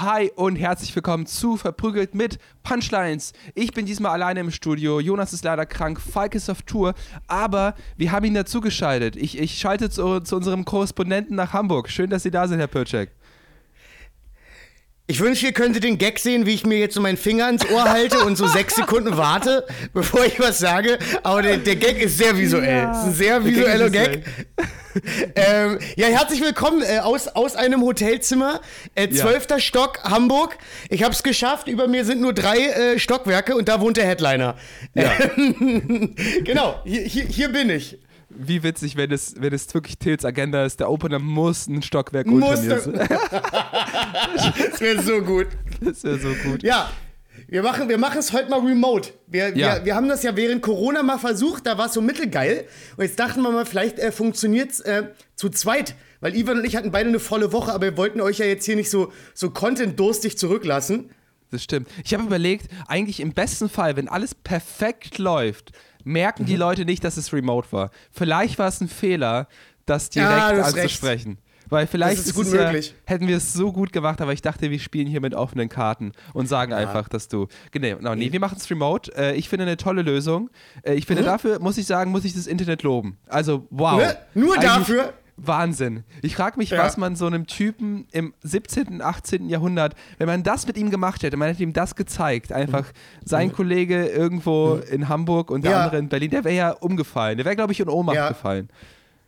Hi und herzlich willkommen zu Verprügelt mit Punchlines. Ich bin diesmal alleine im Studio. Jonas ist leider krank, Falk ist auf Tour, aber wir haben ihn dazu geschaltet. Ich, ich schalte zu, zu unserem Korrespondenten nach Hamburg. Schön, dass Sie da sind, Herr Pircek. Ich wünsche, ihr könntet den Gag sehen, wie ich mir jetzt so meinen Finger ins Ohr halte und so sechs Sekunden warte, bevor ich was sage. Aber der, der Gag ist sehr visuell. Ja, ist ein sehr visueller Gag. ähm, ja, herzlich willkommen äh, aus, aus einem Hotelzimmer. Äh, zwölfter ja. Stock, Hamburg. Ich habe es geschafft. Über mir sind nur drei äh, Stockwerke und da wohnt der Headliner. Ja. genau, hier, hier, hier bin ich wie witzig, wenn es, wenn es wirklich Tills Agenda ist. Der Opener muss ein Stockwerk muss unter mir sein. das wäre so gut. Das wäre so gut. Ja, wir machen wir es heute mal remote. Wir, ja. wir, wir haben das ja während Corona mal versucht, da war es so mittelgeil. Und jetzt dachten wir mal, vielleicht äh, funktioniert es äh, zu zweit. Weil Ivan und ich hatten beide eine volle Woche, aber wir wollten euch ja jetzt hier nicht so, so content-durstig zurücklassen. Das stimmt. Ich habe überlegt, eigentlich im besten Fall, wenn alles perfekt läuft, merken die mhm. Leute nicht, dass es remote war. Vielleicht war es ein Fehler, das direkt ja, anzusprechen. Recht. Weil vielleicht das ist gut möglich. Ja, hätten wir es so gut gemacht, aber ich dachte, wir spielen hier mit offenen Karten und sagen ja. einfach, dass du. Genau, nee, wir machen es remote. Äh, ich finde eine tolle Lösung. Äh, ich finde, mhm. dafür muss ich sagen, muss ich das Internet loben. Also, wow. Ne? Nur Eigentlich, dafür? Wahnsinn. Ich frage mich, ja. was man so einem Typen im 17., 18. Jahrhundert, wenn man das mit ihm gemacht hätte, man hätte ihm das gezeigt, einfach mhm. sein mhm. Kollege irgendwo mhm. in Hamburg und der andere in Berlin, der wäre ja umgefallen. Der wäre, glaube ich, in Ohnmacht gefallen.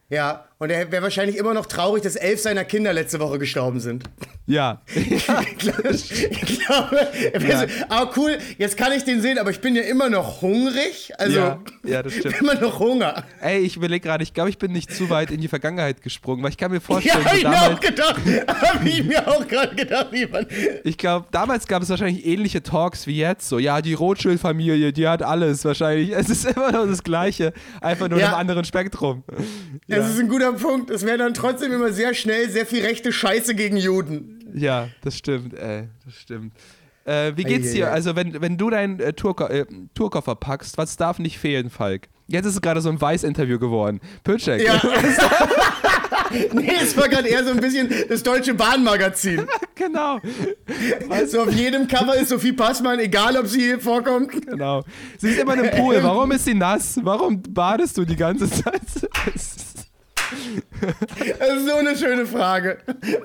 Ja, und er wäre wahrscheinlich immer noch traurig, dass elf seiner Kinder letzte Woche gestorben sind. Ja. ich glaube, ja. aber cool, jetzt kann ich den sehen, aber ich bin ja immer noch hungrig. Also, ja, ja das stimmt. immer noch Hunger. Ey, ich überlege gerade, ich glaube, ich bin nicht zu weit in die Vergangenheit gesprungen, weil ich kann mir vorstellen, ja, hab ich damals, mir auch gedacht. Habe ich mir auch gerade gedacht, Ivan. Ich glaube, damals gab es wahrscheinlich ähnliche Talks wie jetzt. So, ja, die Rothschild-Familie, die hat alles wahrscheinlich. Es ist immer noch das Gleiche, einfach nur ja. in einem anderen Spektrum. Ja. Das ist ein guter Punkt. Es wäre dann trotzdem immer sehr schnell sehr viel rechte Scheiße gegen Juden. Ja, das stimmt, ey, das stimmt. Äh, wie geht's dir? Also, wenn, wenn du deinen äh, Tourko äh, Tourkoffer packst, was darf nicht fehlen, Falk? Jetzt ist es gerade so ein Weiß-Interview geworden. Pötschek. Ja. nee, es war gerade eher so ein bisschen das deutsche Bahnmagazin. genau. Also auf jedem Cover ist Sophie Passmann, egal ob sie hier vorkommt. Genau. Sie ist immer im Pool. Warum ist sie nass? Warum badest du die ganze Zeit? Das ist so eine schöne Frage.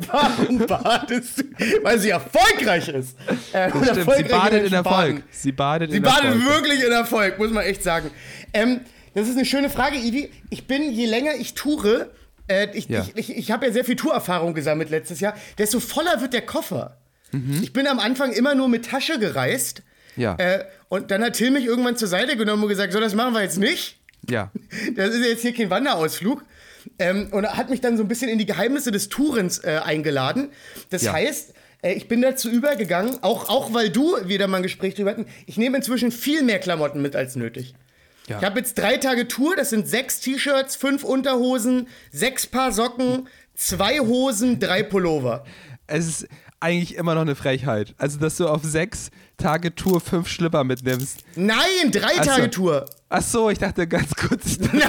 Warum badest du? Weil sie erfolgreich ist. Äh, erfolgreich sie badet in, in Erfolg. Sie badet sie in badet Erfolg. wirklich in Erfolg, muss man echt sagen. Ähm, das ist eine schöne Frage, Ivi. Ich bin, je länger ich toure, äh, ich, ja. ich, ich, ich habe ja sehr viel Tourerfahrung gesammelt letztes Jahr, desto voller wird der Koffer. Mhm. Ich bin am Anfang immer nur mit Tasche gereist. Ja. Äh, und dann hat Till mich irgendwann zur Seite genommen und gesagt: So, das machen wir jetzt nicht. Ja. Das ist jetzt hier kein Wanderausflug. Ähm, und hat mich dann so ein bisschen in die Geheimnisse des Tourens äh, eingeladen. Das ja. heißt, äh, ich bin dazu übergegangen, auch, auch weil du wieder mal ein Gespräch drüber hatten, ich nehme inzwischen viel mehr Klamotten mit als nötig. Ja. Ich habe jetzt drei Tage Tour, das sind sechs T-Shirts, fünf Unterhosen, sechs Paar Socken, zwei Hosen, drei Pullover. Es ist eigentlich immer noch eine Frechheit. Also, dass du auf sechs Tage Tour fünf Schlipper mitnimmst. Nein, drei Achso. Tage Tour. Ach so, ich dachte ganz kurz. nein,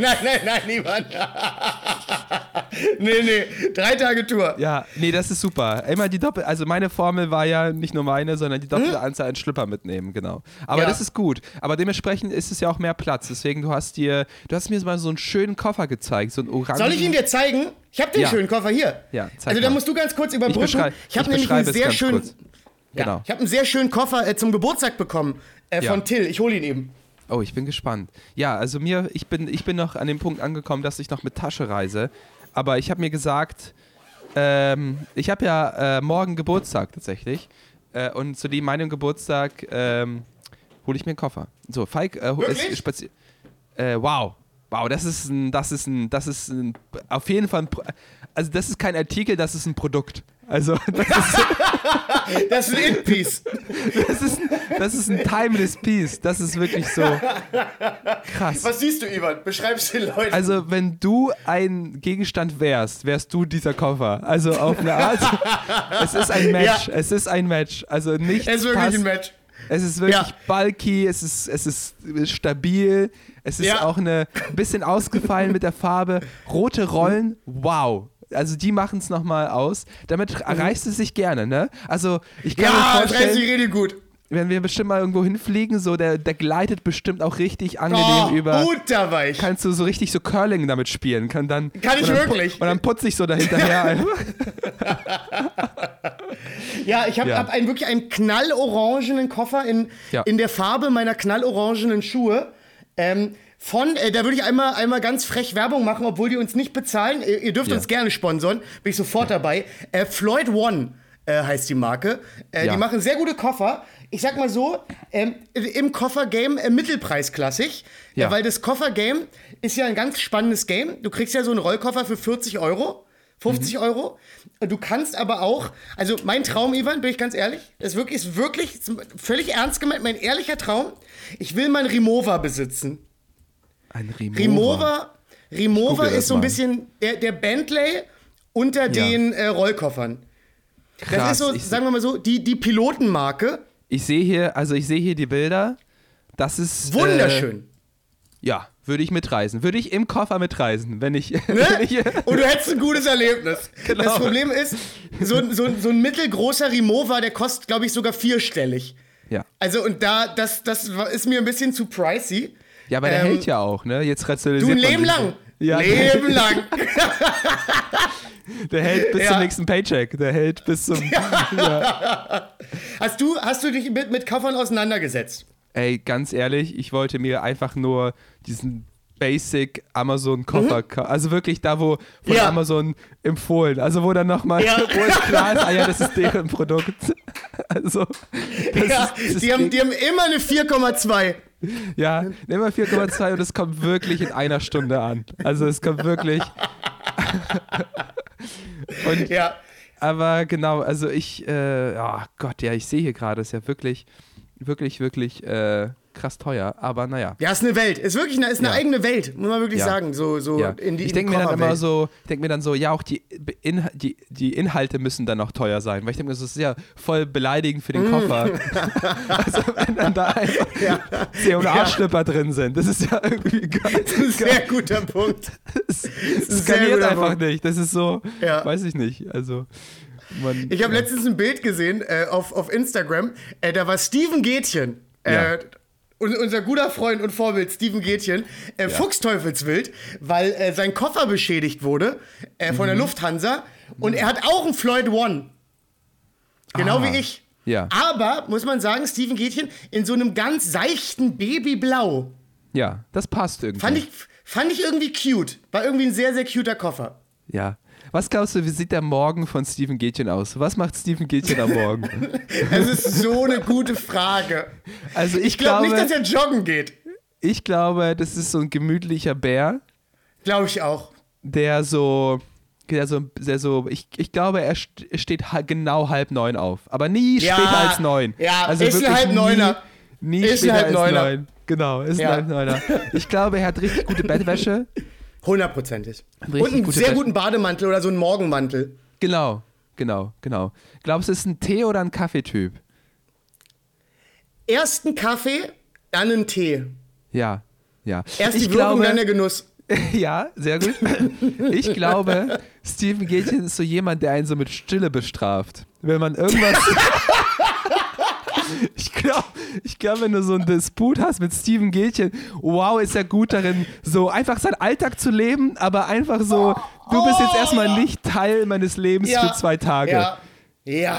nein, nein, nein, niemand. nee, nee, drei Tage Tour. Ja, nee, das ist super. Immer die Doppel, also meine Formel war ja nicht nur meine, sondern die doppelte hm? Anzahl an Schlipper mitnehmen, genau. Aber ja. das ist gut. Aber dementsprechend ist es ja auch mehr Platz. Deswegen, du hast dir, du hast mir mal so einen schönen Koffer gezeigt, so einen orangen. Soll ich ihn dir zeigen? Ich habe den ja. schönen Koffer hier. Ja, zeig Also da musst du ganz kurz überbrücken. Ich, ich habe nämlich einen sehr schönen. Ja, genau. Ich habe einen sehr schönen Koffer äh, zum Geburtstag bekommen äh, von Till. Ich hole ihn eben. Oh, ich bin gespannt. Ja, also mir, ich bin, ich bin noch an dem Punkt angekommen, dass ich noch mit Tasche reise. Aber ich habe mir gesagt, ähm, ich habe ja äh, morgen Geburtstag tatsächlich. Äh, und zu dem meinem Geburtstag ähm, hole ich mir einen Koffer. So, Falk äh, ist spaziert. Äh, wow. Wow, das ist ein, das ist ein, das ist ein, auf jeden Fall ein, also das ist kein Artikel, das ist ein Produkt. Also das ist, Das ist ein It-Piece. das, ist, das ist ein timeless Piece. Das ist wirklich so krass. Was siehst du, Ivan? Beschreib's den Leuten. Also, wenn du ein Gegenstand wärst, wärst du dieser Koffer. Also auf eine Art. es ist ein Match. Ja. Es ist ein Match. Also nicht. es ist wirklich ein Match. Es ist wirklich Ja. bulky, es ist, es ist stabil, es ist Ja. auch eine ein bisschen ausgefallen mit der Farbe. Rote Rollen, wow. Also die machen es nochmal aus. Damit erreicht es sich gerne, ne? Also ich kann Mhm. Ja, mir vorstellen, ich rede gut. wenn wir bestimmt mal irgendwo hinfliegen, so der, der gleitet bestimmt auch richtig angenehm Oh, über. butterweich. Kannst du so richtig so Curling damit spielen? Kann dann Kann ich und dann, wirklich. Und dann putze ich so dahinterher. Ja, ich habe Ja. hab einen, wirklich einen knallorangenen Koffer in, Ja. in der Farbe meiner knallorangenen Schuhe. Ähm, von, äh, da würde ich einmal, einmal ganz frech Werbung machen, obwohl die uns nicht bezahlen. Ihr, ihr dürft Ja. uns gerne sponsern, bin ich sofort dabei. Äh, Floyd One äh, heißt die Marke. Äh, Ja. Die machen sehr gute Koffer. Ich sag mal so, ähm, im Koffergame äh, mittelpreisklassig, Ja. äh, weil das Koffergame ist ja ein ganz spannendes Game. Du kriegst ja so einen Rollkoffer für 40 Euro. 50 Euro. Du kannst aber auch, also mein Traum, Ivan, bin ich ganz ehrlich, ist wirklich, ist wirklich ist völlig ernst gemeint, mein ehrlicher Traum. Ich will mal einen Remover besitzen. Ein Remover. Remover, Remover das ist so ein bisschen der, der Bentley unter den äh, Rollkoffern. Das Krass, ist so, sagen wir mal so, die, die Pilotenmarke. ich sehe hier, also ich sehe hier die Bilder. Das ist Äh, Wunderschön. ja, würde ich mitreisen. Würde ich im Koffer mitreisen, wenn ich. Ne? wenn ich Und du hättest ein gutes Erlebnis. Genau. Das Problem ist, so, ein- so, so ein mittelgroßer Remover, der kostet, glaube ich, sogar vierstellig. ja. Also, und da, das, das ist mir ein bisschen zu pricey. Ja, aber der Ähm, hält ja auch, ne? Jetzt rationalisiert Du ein Leben lang. Ja, Leben lang. Der hält bis Ja. zum nächsten Paycheck. Der hält bis zum. Hast du, hast du dich mit, mit Koffern auseinandergesetzt? Ey, ganz ehrlich, ich wollte mir einfach nur diesen Basic Amazon Koffer, ka- also wirklich da, wo von Mhm. Ja. Amazon empfohlen, also wo dann nochmal, Ja. wo es klar ist, ah ja, das ist deren Produkt. Also, Ja, ist, die, haben, die haben immer eine 4,2. ja, nimm mal 4,2 und es kommt wirklich in einer Stunde an. Also es kommt wirklich. und Ja. Aber genau, also ich, äh, oh Gott, ja, ich sehe hier gerade, ist ja wirklich, wirklich, wirklich äh, krass teuer. Aber naja. Ja, ist eine Welt. Ist wirklich eine, ist eine Ja. eigene Welt, muss man wirklich Ja. sagen. So, so Ja. in die ich in denke mir dann immer so, ich denke mir dann so, ja, auch die, Inha die, die Inhalte müssen dann auch teuer sein, weil ich denke mir, das ist ja voll beleidigend für den Mm. Koffer. also wenn dann da einfach C&A-Schlipper drin sind, das ist ja irgendwie geil. Das ist ein sehr guter Punkt. Es skaliert einfach Punkt. nicht. Das ist so, Ja. weiß ich nicht. Also, man, Ich habe ja. letztens ein Bild gesehen äh, auf, auf Instagram. Äh, da war Steven Gätchen. Äh, Ja. un- Unser guter Freund und Vorbild Steven Gätchen, äh, Fuchsteufelswild, weil äh, sein Koffer beschädigt wurde äh, von Mhm. der Lufthansa und er hat auch einen Floyd One. Genau Ah, wie ich. ja. Aber, muss man sagen, Steven Gätchen in so einem ganz seichten Babyblau. ja, das passt irgendwie. Fand ich, fand ich irgendwie cute. War irgendwie ein sehr, sehr cuter Koffer. Ja. Was glaubst du, wie sieht der Morgen von Steven Gätchen aus? Was macht Steven Gätchen am Morgen? Es ist so eine gute Frage. Also ich, Ich glaube glaube, nicht, dass er joggen geht. ich glaube, das ist so ein gemütlicher Bär, Glaube ich auch. der so, der so, der so ich, ich glaube, er st steht genau halb neun auf. Aber nie Ja, später als neun. ja, also ist ein halb Neuner. Nie, nie Ist später halb als Neuner. neun. Genau, ist Ja. ein halb neuner. Ich glaube, er hat richtig gute Bettwäsche. Hundertprozentig. Richtig Und einen gute sehr guten Bademantel oder so einen Morgenmantel. Genau, genau, genau. Glaubst du, es ist ein Tee- oder ein Kaffeetyp? Erst einen Kaffee, dann einen Tee. Ja, ja. Erst ich die Wirkung, glaube, dann der Genuss. Ja, sehr gut. Ich glaube, Steven Gätchen ist so jemand, der einen so mit Stille bestraft. Wenn man irgendwas. Ich glaube, ich glaub, wenn du so einen Disput hast mit Steven Gätchen, wow, ist er gut darin, so einfach seinen Alltag zu leben, aber einfach so, du bist jetzt erstmal nicht Teil meines Lebens für zwei Tage. Ja. Ja.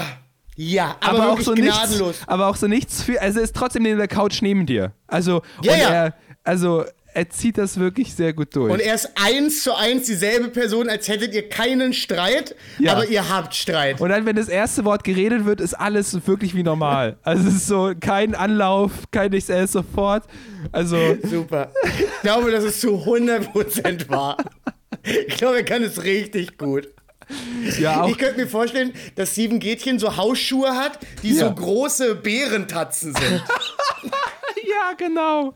Ja, aber, Aber, auch so nichts, gnadenlos. aber auch so nichts für, also er ist trotzdem neben der Couch neben dir. Also, Ja, ja. er, also er zieht das wirklich sehr gut durch. Und er ist eins zu eins dieselbe Person, als hättet ihr keinen Streit, Ja. aber ihr habt Streit. Und dann, wenn das erste Wort geredet wird, ist alles wirklich wie normal. Also es ist so kein Anlauf, kein nichts, er ist sofort. Also Super. Ich glaube, das ist zu 100% wahr. Ich glaube, er kann es richtig gut. Ja, auch. Ich könnte mir vorstellen, dass Steven Gätchen so Hausschuhe hat, die Ja. so große Bärentatzen sind. Ja, genau.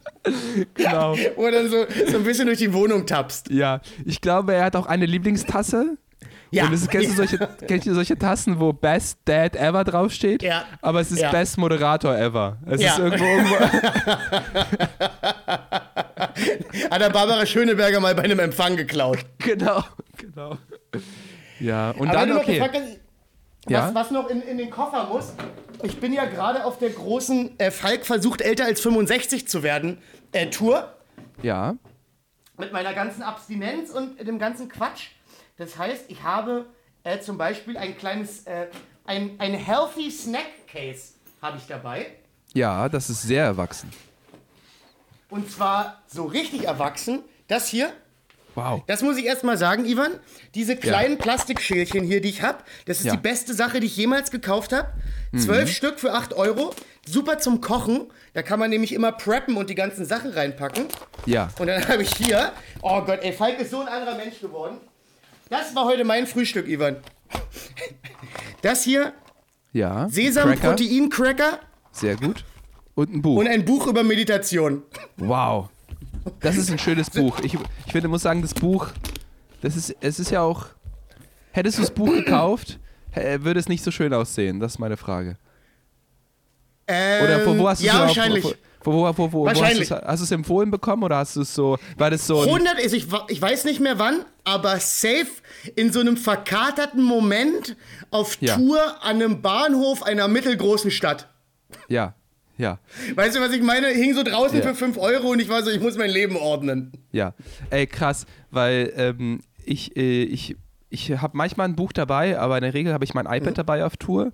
Genau. Dann so, so ein bisschen durch die Wohnung tappst. Ja, ich glaube, er hat auch eine Lieblingstasse. Ja. Und es, kennst, du solche, kennst du solche Tassen, wo Best Dad Ever draufsteht? Ja. Aber es ist Ja. Best Moderator Ever. Es Ja. ist irgendwo, irgendwo. Hat der Barbara Schöneberger mal bei einem Empfang geklaut. genau, genau. Ja, und Aber dann okay. gefragt hast, was, Ja? was noch in, in den Koffer muss, ich bin ja gerade auf der großen äh, Falk versucht älter als 65 zu werden äh, Tour Ja, mit meiner ganzen Abstinenz und dem ganzen Quatsch. Das heißt, ich habe äh, zum Beispiel ein kleines, äh, ein, ein Healthy Snack Case habe ich dabei. ja, das ist sehr erwachsen. Und zwar so richtig erwachsen. Das hier, Wow. das muss ich erst mal sagen, Ivan. Diese kleinen Plastikschälchen hier, die ich habe, das ist Ja. die beste Sache, die ich jemals gekauft habe. Zwölf Stück für 8 Euro. Super zum Kochen. Da kann man nämlich immer preppen und die ganzen Sachen reinpacken. Ja. Und dann habe ich hier, oh Gott, ey, Falk ist so ein anderer Mensch geworden. Das war heute mein Frühstück, Ivan. Das hier, Ja. Sesam, Cracker. Protein-Cracker Sehr gut. Und ein Buch. und ein Buch über Meditation. Wow. Das ist ein schönes Buch. Ich, ich finde, muss sagen, das Buch, das ist, es ist ja auch. Hättest du das Buch gekauft, würde es nicht so schön aussehen. Das ist meine Frage. Ähm, Oder wo, wo hast du Ja, es wahrscheinlich. Wo, wo, wo, wo, wo Wahrscheinlich. Hast du es- hast du es empfohlen bekommen oder hast du es so. War das so. Ein, 100 ist, ich, wa- ich weiß nicht mehr wann, aber safe in so einem verkaterten Moment auf Ja. Tour an einem Bahnhof einer mittelgroßen Stadt. ja, ja, Weißt du, was ich meine? Hing so draußen Ja. für 5 Euro und ich war so, ich muss mein Leben ordnen. ja. Ey, krass, weil ähm, ich, äh, ich, ich habe manchmal ein Buch dabei, aber in der Regel habe ich mein iPad dabei auf Tour.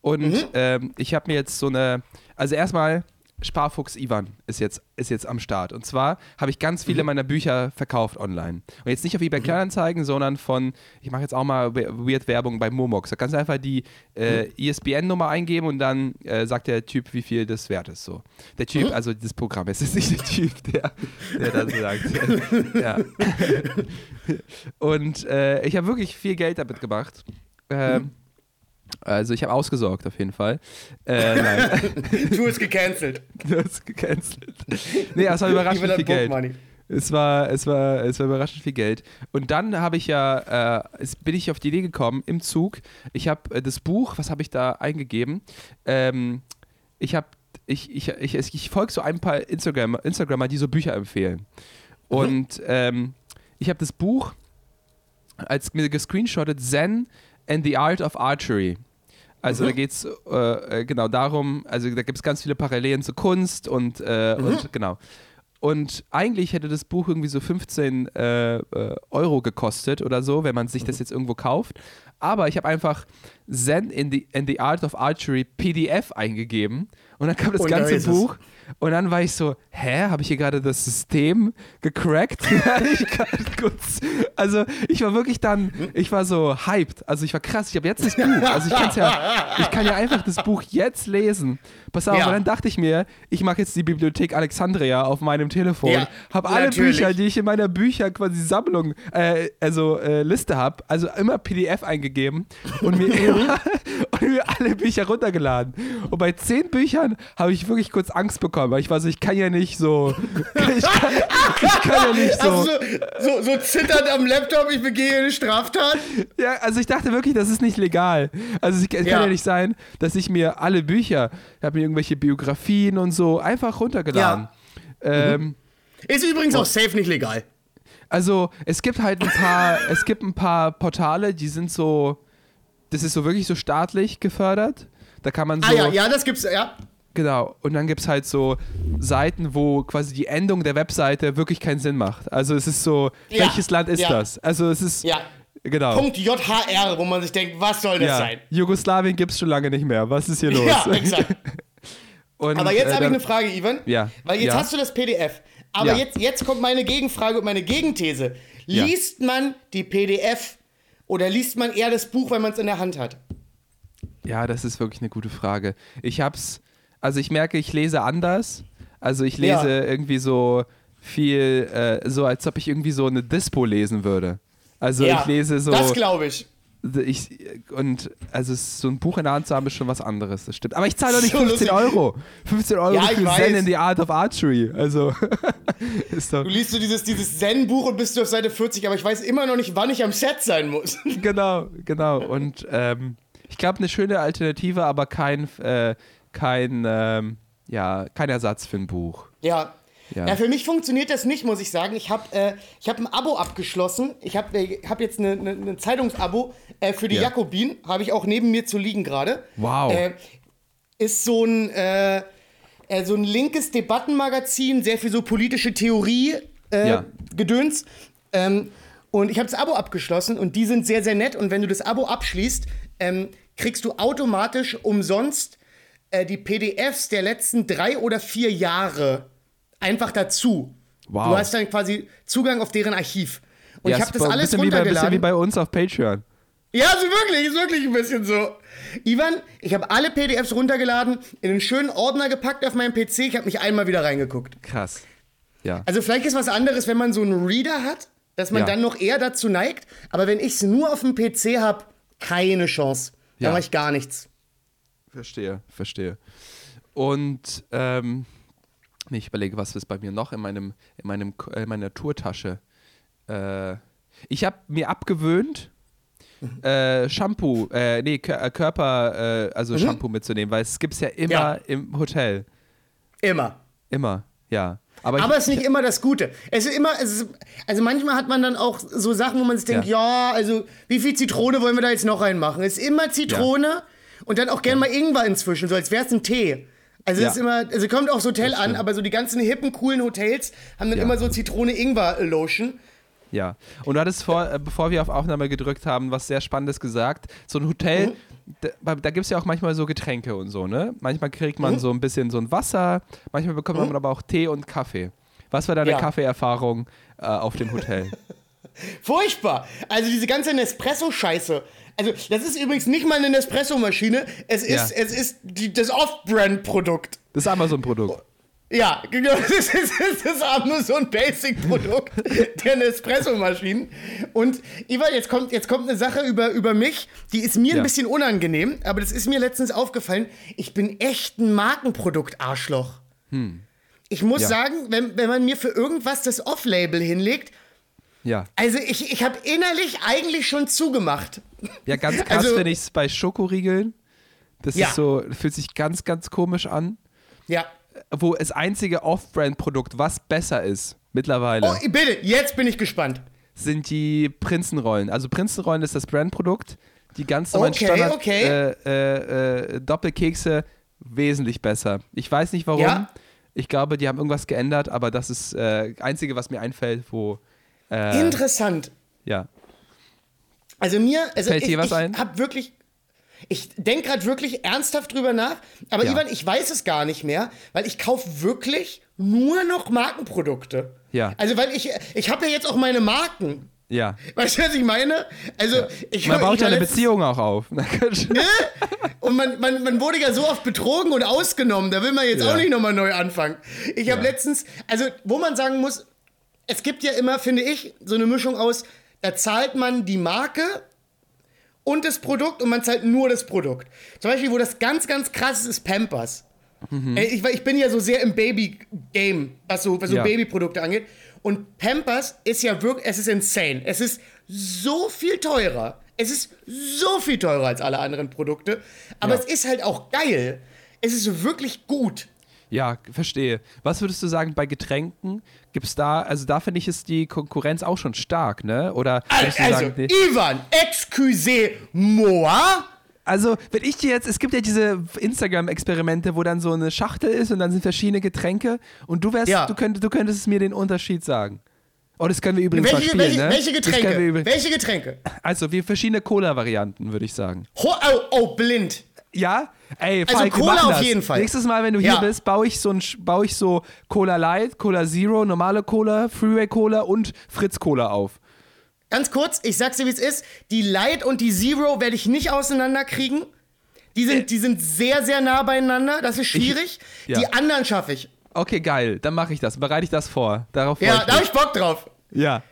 Und ähm, ich habe mir jetzt so eine. Also erstmal. Sparfuchs Ivan ist jetzt, ist jetzt am Start. Und zwar habe ich ganz viele meiner Bücher verkauft online. Und jetzt nicht auf eBay Kleinanzeigen, sondern von, ich mache jetzt auch mal we- weird Werbung bei Momox. Da kannst du einfach die äh, ISBN-Nummer eingeben und dann äh, sagt der Typ, wie viel das wert ist. So. Der Typ, also das Programm, es ist nicht der Typ, der, der das sagt. ja. Und äh, ich habe wirklich viel Geld damit gemacht. Ähm, also ich habe ausgesorgt auf jeden Fall. Äh, nein. Tour ist gecancelt. Du hast gecancelt. Nee, es war überraschend viel Geld. money. Es war, es, war, es war überraschend viel Geld. Und dann habe ich ja, äh, bin ich auf die Idee gekommen im Zug. Ich habe äh, das Buch, was habe ich da eingegeben? Ähm, ich habe, ich, ich, ich, ich, folge so ein paar Instagram, Instagrammer, die so Bücher empfehlen. Und ähm, ich habe das Buch als mir gescreenshottet Zen and the Art of Archery. Also da geht es äh, äh, genau darum, also da gibt es ganz viele Parallelen zu Kunst und, äh, und genau. Und eigentlich hätte das Buch irgendwie so 15 äh, äh, Euro gekostet oder so, wenn man sich das jetzt irgendwo kauft. Aber ich habe einfach Zen in the, in the Art of Archery PDF eingegeben und dann kam das Und da ganze es. Buch und dann war ich so, hä, habe ich hier gerade das System gecrackt? ich kurz, also ich war wirklich dann, ich war so hyped, also ich war krass, ich habe jetzt das Buch, also ich, kann's ja, ich kann ja einfach das Buch jetzt lesen. Pass auf, Ja. und dann dachte ich mir, ich mache jetzt die Bibliothek Alexandria auf meinem Telefon, Ja, habe alle natürlich. Bücher, die ich in meiner Bücher quasi Sammlung, äh, also äh, Liste habe, also immer PDF eingegeben und mir, immer, und mir alle Bücher runtergeladen. Und bei zehn Büchern habe ich wirklich kurz Angst bekommen, weil ich war so, ich kann ja nicht so, ich kann, ich kann ja nicht so. Also so, so, so zitternd am Laptop, ich begehe eine Straftat. Ja, also ich dachte wirklich, das ist nicht legal. Also es, es Ja. kann ja nicht sein, dass ich mir alle Bücher, ich habe mir irgendwelche Biografien und so einfach runtergeladen. Ähm, Ist übrigens auch safe nicht legal. Also es gibt halt ein paar, es gibt ein paar Portale, die sind so, das ist so wirklich so staatlich gefördert. Da kann man so, Ah ja, ja, das gibt's, ja. genau. Und dann gibt es halt so Seiten, wo quasi die Endung der Webseite wirklich keinen Sinn macht. Also es ist so, Ja, welches Land ist ja. das? Also es ist, Ja. genau. Punkt JHR, wo man sich denkt, was soll das ja. sein? Jugoslawien gibt es schon lange nicht mehr. Was ist hier los? Ja, exakt. Und, Aber jetzt äh, habe ich eine Frage, Ivan. Ja. Weil jetzt hast du das PDF. Aber jetzt, jetzt kommt meine Gegenfrage und meine Gegenthese. Liest man die PDF oder liest man eher das Buch, wenn man es in der Hand hat? Ja, das ist wirklich eine gute Frage. Ich hab's, also ich merke, ich lese anders. Also ich lese Ja. irgendwie so viel, äh, so als ob ich irgendwie so eine Dispo lesen würde. Also ich lese so, Das glaube ich. Ich, und also so ein Buch in der Hand zu haben, ist schon was anderes, das stimmt. Aber ich zahle doch nicht So 15 lustig. Euro. 15 Euro Ja, für weiß. Zen in the Art of Archery. Also ist doch. Du liest so dieses, dieses Zen-Buch und bist du auf Seite 40, aber ich weiß immer noch nicht, wann ich am Set sein muss. Genau, genau. Und ähm, ich glaube, eine schöne Alternative, aber kein, äh, kein, ähm, ja, kein Ersatz für ein Buch. Ja. Ja. Ja. für mich funktioniert das nicht, muss ich sagen. Ich habe äh, ich hab ein Abo abgeschlossen. Ich habe äh, hab jetzt ein ne, ne Zeitungsabo äh, für die Ja. Jakobin. Habe ich auch neben mir zu liegen gerade. Wow. Äh, ist so ein, äh, äh, so ein linkes Debattenmagazin, sehr viel so politische Theorie äh, Ja. Gedöns. Ähm, und ich habe das Abo abgeschlossen und die sind sehr, sehr nett. Und wenn du das Abo abschließt, ähm, kriegst du automatisch umsonst die PDFs der letzten drei oder vier Jahre einfach dazu. Wow. Du hast dann quasi Zugang auf deren Archiv. Und ja, ich habe das alles bisschen wie bei, bisschen runtergeladen. wie bei uns auf Patreon. Ja, ist wirklich, ist wirklich ein bisschen so. Ivan, ich habe alle PDFs runtergeladen, in einen schönen Ordner gepackt auf meinem PC. Ich habe mich einmal wieder reingeguckt. Krass. Ja. Also vielleicht ist was anderes, wenn man so einen Reader hat, dass man Ja. dann noch eher dazu neigt. Aber wenn ich es nur auf dem PC habe, keine Chance. Da Ja. mache ich gar nichts. Verstehe, verstehe. Und ähm, nee, ich überlege, was ist bei mir noch in meinem, in meinem, in meiner Tourtasche. Äh, ich habe mir abgewöhnt, äh, Shampoo, äh, nee, Kör- äh, Körper, äh, also Shampoo mitzunehmen, weil es gibt es ja immer Ja. im Hotel. Immer. Immer, ja. Aber, Aber es ist nicht immer das Gute. Es ist immer, es ist, also manchmal hat man dann auch so Sachen, wo man sich denkt, ja. also wie viel Zitrone wollen wir da jetzt noch reinmachen? Es ist immer Zitrone und dann auch gerne mal Ingwer inzwischen, so als wäre es ein Tee. Also Ja. es ist immer, also kommt aufs Hotel an, aber so die ganzen hippen, coolen Hotels haben dann Ja. immer so Zitrone-Ingwer-Lotion. Ja, und du hattest vor, äh, bevor wir auf Aufnahme gedrückt haben, was sehr Spannendes gesagt. So ein Hotel, da, da gibt es ja auch manchmal so Getränke und so, ne? Manchmal kriegt man so ein bisschen so ein Wasser, manchmal bekommt man aber auch Tee und Kaffee. Was war deine Ja. Kaffeeerfahrung äh, auf dem Hotel? Furchtbar. Also diese ganze Nespresso-Scheiße. Also das ist übrigens nicht mal eine Nespresso-Maschine. Es ist, Ja. es ist die, das Off-Brand-Produkt. Das ist Amazon-Produkt. Ja, genau. Das ist, das ist so ein Basic-Produkt der Nespresso-Maschinen. Und Ivan, jetzt kommt, jetzt kommt eine Sache über, über mich, die ist mir Ja. ein bisschen unangenehm, aber das ist mir letztens aufgefallen. Ich bin echt ein Markenprodukt-Arschloch. Ich muss Ja. sagen, wenn, wenn man mir für irgendwas das Off-Label hinlegt, Ja. also ich, ich habe innerlich eigentlich schon zugemacht. Ja, ganz krass Also- finde ich es bei Schokoriegeln. Das Ja. ist so, fühlt sich ganz, ganz komisch an. Ja. Wo das einzige Off-Brand-Produkt, was besser ist, mittlerweile, Oh, bitte, jetzt bin ich gespannt. sind die Prinzenrollen. Also Prinzenrollen ist das Brandprodukt. Die ganz normalen Okay, Standard okay. Äh, äh, äh, Doppelkekse wesentlich besser. Ich weiß nicht warum. Ja. Ich glaube, die haben irgendwas geändert, aber das ist äh, einzige, was mir einfällt, wo äh, Interessant. ja. Also mir, also Fällt ich, dir was ich ein? hab wirklich, ich denke gerade wirklich ernsthaft drüber nach, aber Ja. Ivan, ich weiß es gar nicht mehr, weil ich kaufe wirklich nur noch Markenprodukte. Ja. Also weil ich, ich habe ja jetzt auch meine Marken. Ja. Weißt du, was ich meine? Also ich Man baut ja eine Beziehung auch auf. Und man, man, man wurde ja so oft betrogen und ausgenommen, da will man jetzt Ja. auch nicht nochmal neu anfangen. Ich habe Ja. letztens, also wo man sagen muss, es gibt ja immer, finde ich, so eine Mischung aus, da zahlt man die Marke und das Produkt und man zahlt nur das Produkt. Zum Beispiel, wo das ganz, ganz krass ist, ist Pampers. Ey, Ich, ich bin ja so sehr im Baby-Game, was so, was so Ja. Babyprodukte angeht. Und Pampers ist ja wirklich, es ist insane. Es ist so viel teurer. Es ist so viel teurer als alle anderen Produkte. Aber Ja. es ist halt auch geil. Es ist wirklich gut. Ja, verstehe. Was würdest du sagen bei Getränken? Gibt's da, also da finde ich, ist die Konkurrenz auch schon stark, ne? Oder du Also, sagen, nee? Ivan, excusez-moi. Also, wenn ich dir jetzt, es gibt ja diese Instagram-Experimente, wo dann so eine Schachtel ist und dann sind verschiedene Getränke und du wärst, Ja. du, könnt, du könntest mir den Unterschied sagen. Oh, das können wir übrigens Welche, spielen, welche, ne? welche Getränke? Welche Getränke? also, wir verschiedene Cola-Varianten, würde ich sagen. Ho oh, oh, blind. Ja? Ey, Also Falk, Cola auf das. jeden Fall. Nächstes Mal, wenn du Ja. hier bist, baue ich so ein, baue ich so Cola Light, Cola Zero, normale Cola, Freeway Cola und Fritz Cola auf. Ganz kurz, ich sag's dir, wie es ist. Die Light und die Zero werde ich nicht auseinanderkriegen. Die sind, die sind sehr, sehr nah beieinander. Das ist schwierig. Äh. ja. Die anderen schaffe ich. Okay, geil. Dann mache ich das. Bereite ich das vor. Darauf Ja, ich da habe ich Bock drauf. Ja.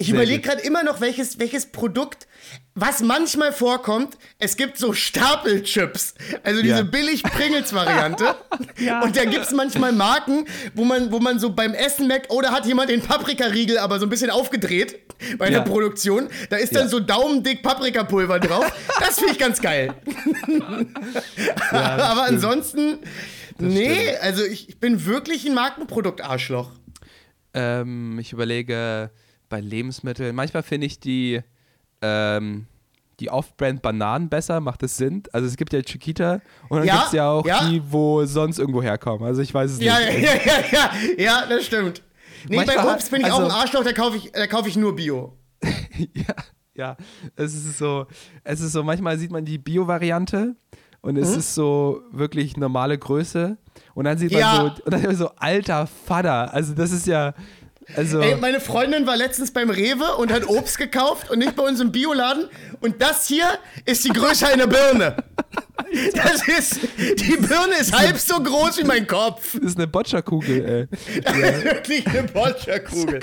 Ich überlege gerade immer noch, welches, welches Produkt, was manchmal vorkommt, es gibt so Stapelchips, also diese Ja. billig Pringles-Variante. Ja. Und da gibt es manchmal Marken, wo man, wo man so beim Essen merkt, oh, da hat jemand den Paprikariegel aber so ein bisschen aufgedreht bei Ja. der Produktion. Da ist dann Ja. so daumendick Paprikapulver drauf. Das finde ich ganz geil. Ja, das aber stimmt. ansonsten, nee, also ich, ich bin wirklich ein Markenprodukt-Arschloch. Ähm, ich überlege bei Lebensmitteln. Manchmal finde ich die, ähm, die Off-Brand Bananen besser. Macht das Sinn? Also es gibt ja Chiquita und dann Ja, gibt es ja auch ja. die, wo sonst irgendwo herkommen. Also ich weiß es Ja, nicht. ja, ja, ja, ja, ja, das stimmt. Nee, Manchmal bei Obst bin ich auch also- ein Arschloch, da kaufe ich, da kaufe ich nur Bio. ja, ja. Es ist so, es ist so, manchmal sieht man die Bio-Variante und Mhm. es ist so wirklich normale Größe. Und dann sieht man Ja. so, und dann so, alter Vater. Also das ist ja, also. Ey, meine Freundin war letztens beim Rewe und hat Obst gekauft und nicht bei uns im Bioladen. Und das hier ist die Größe einer Birne. Das ist, die Birne ist halb so groß wie mein Kopf. das ist eine Boccia-Kugel, ey. Wirklich eine Boccia-Kugel.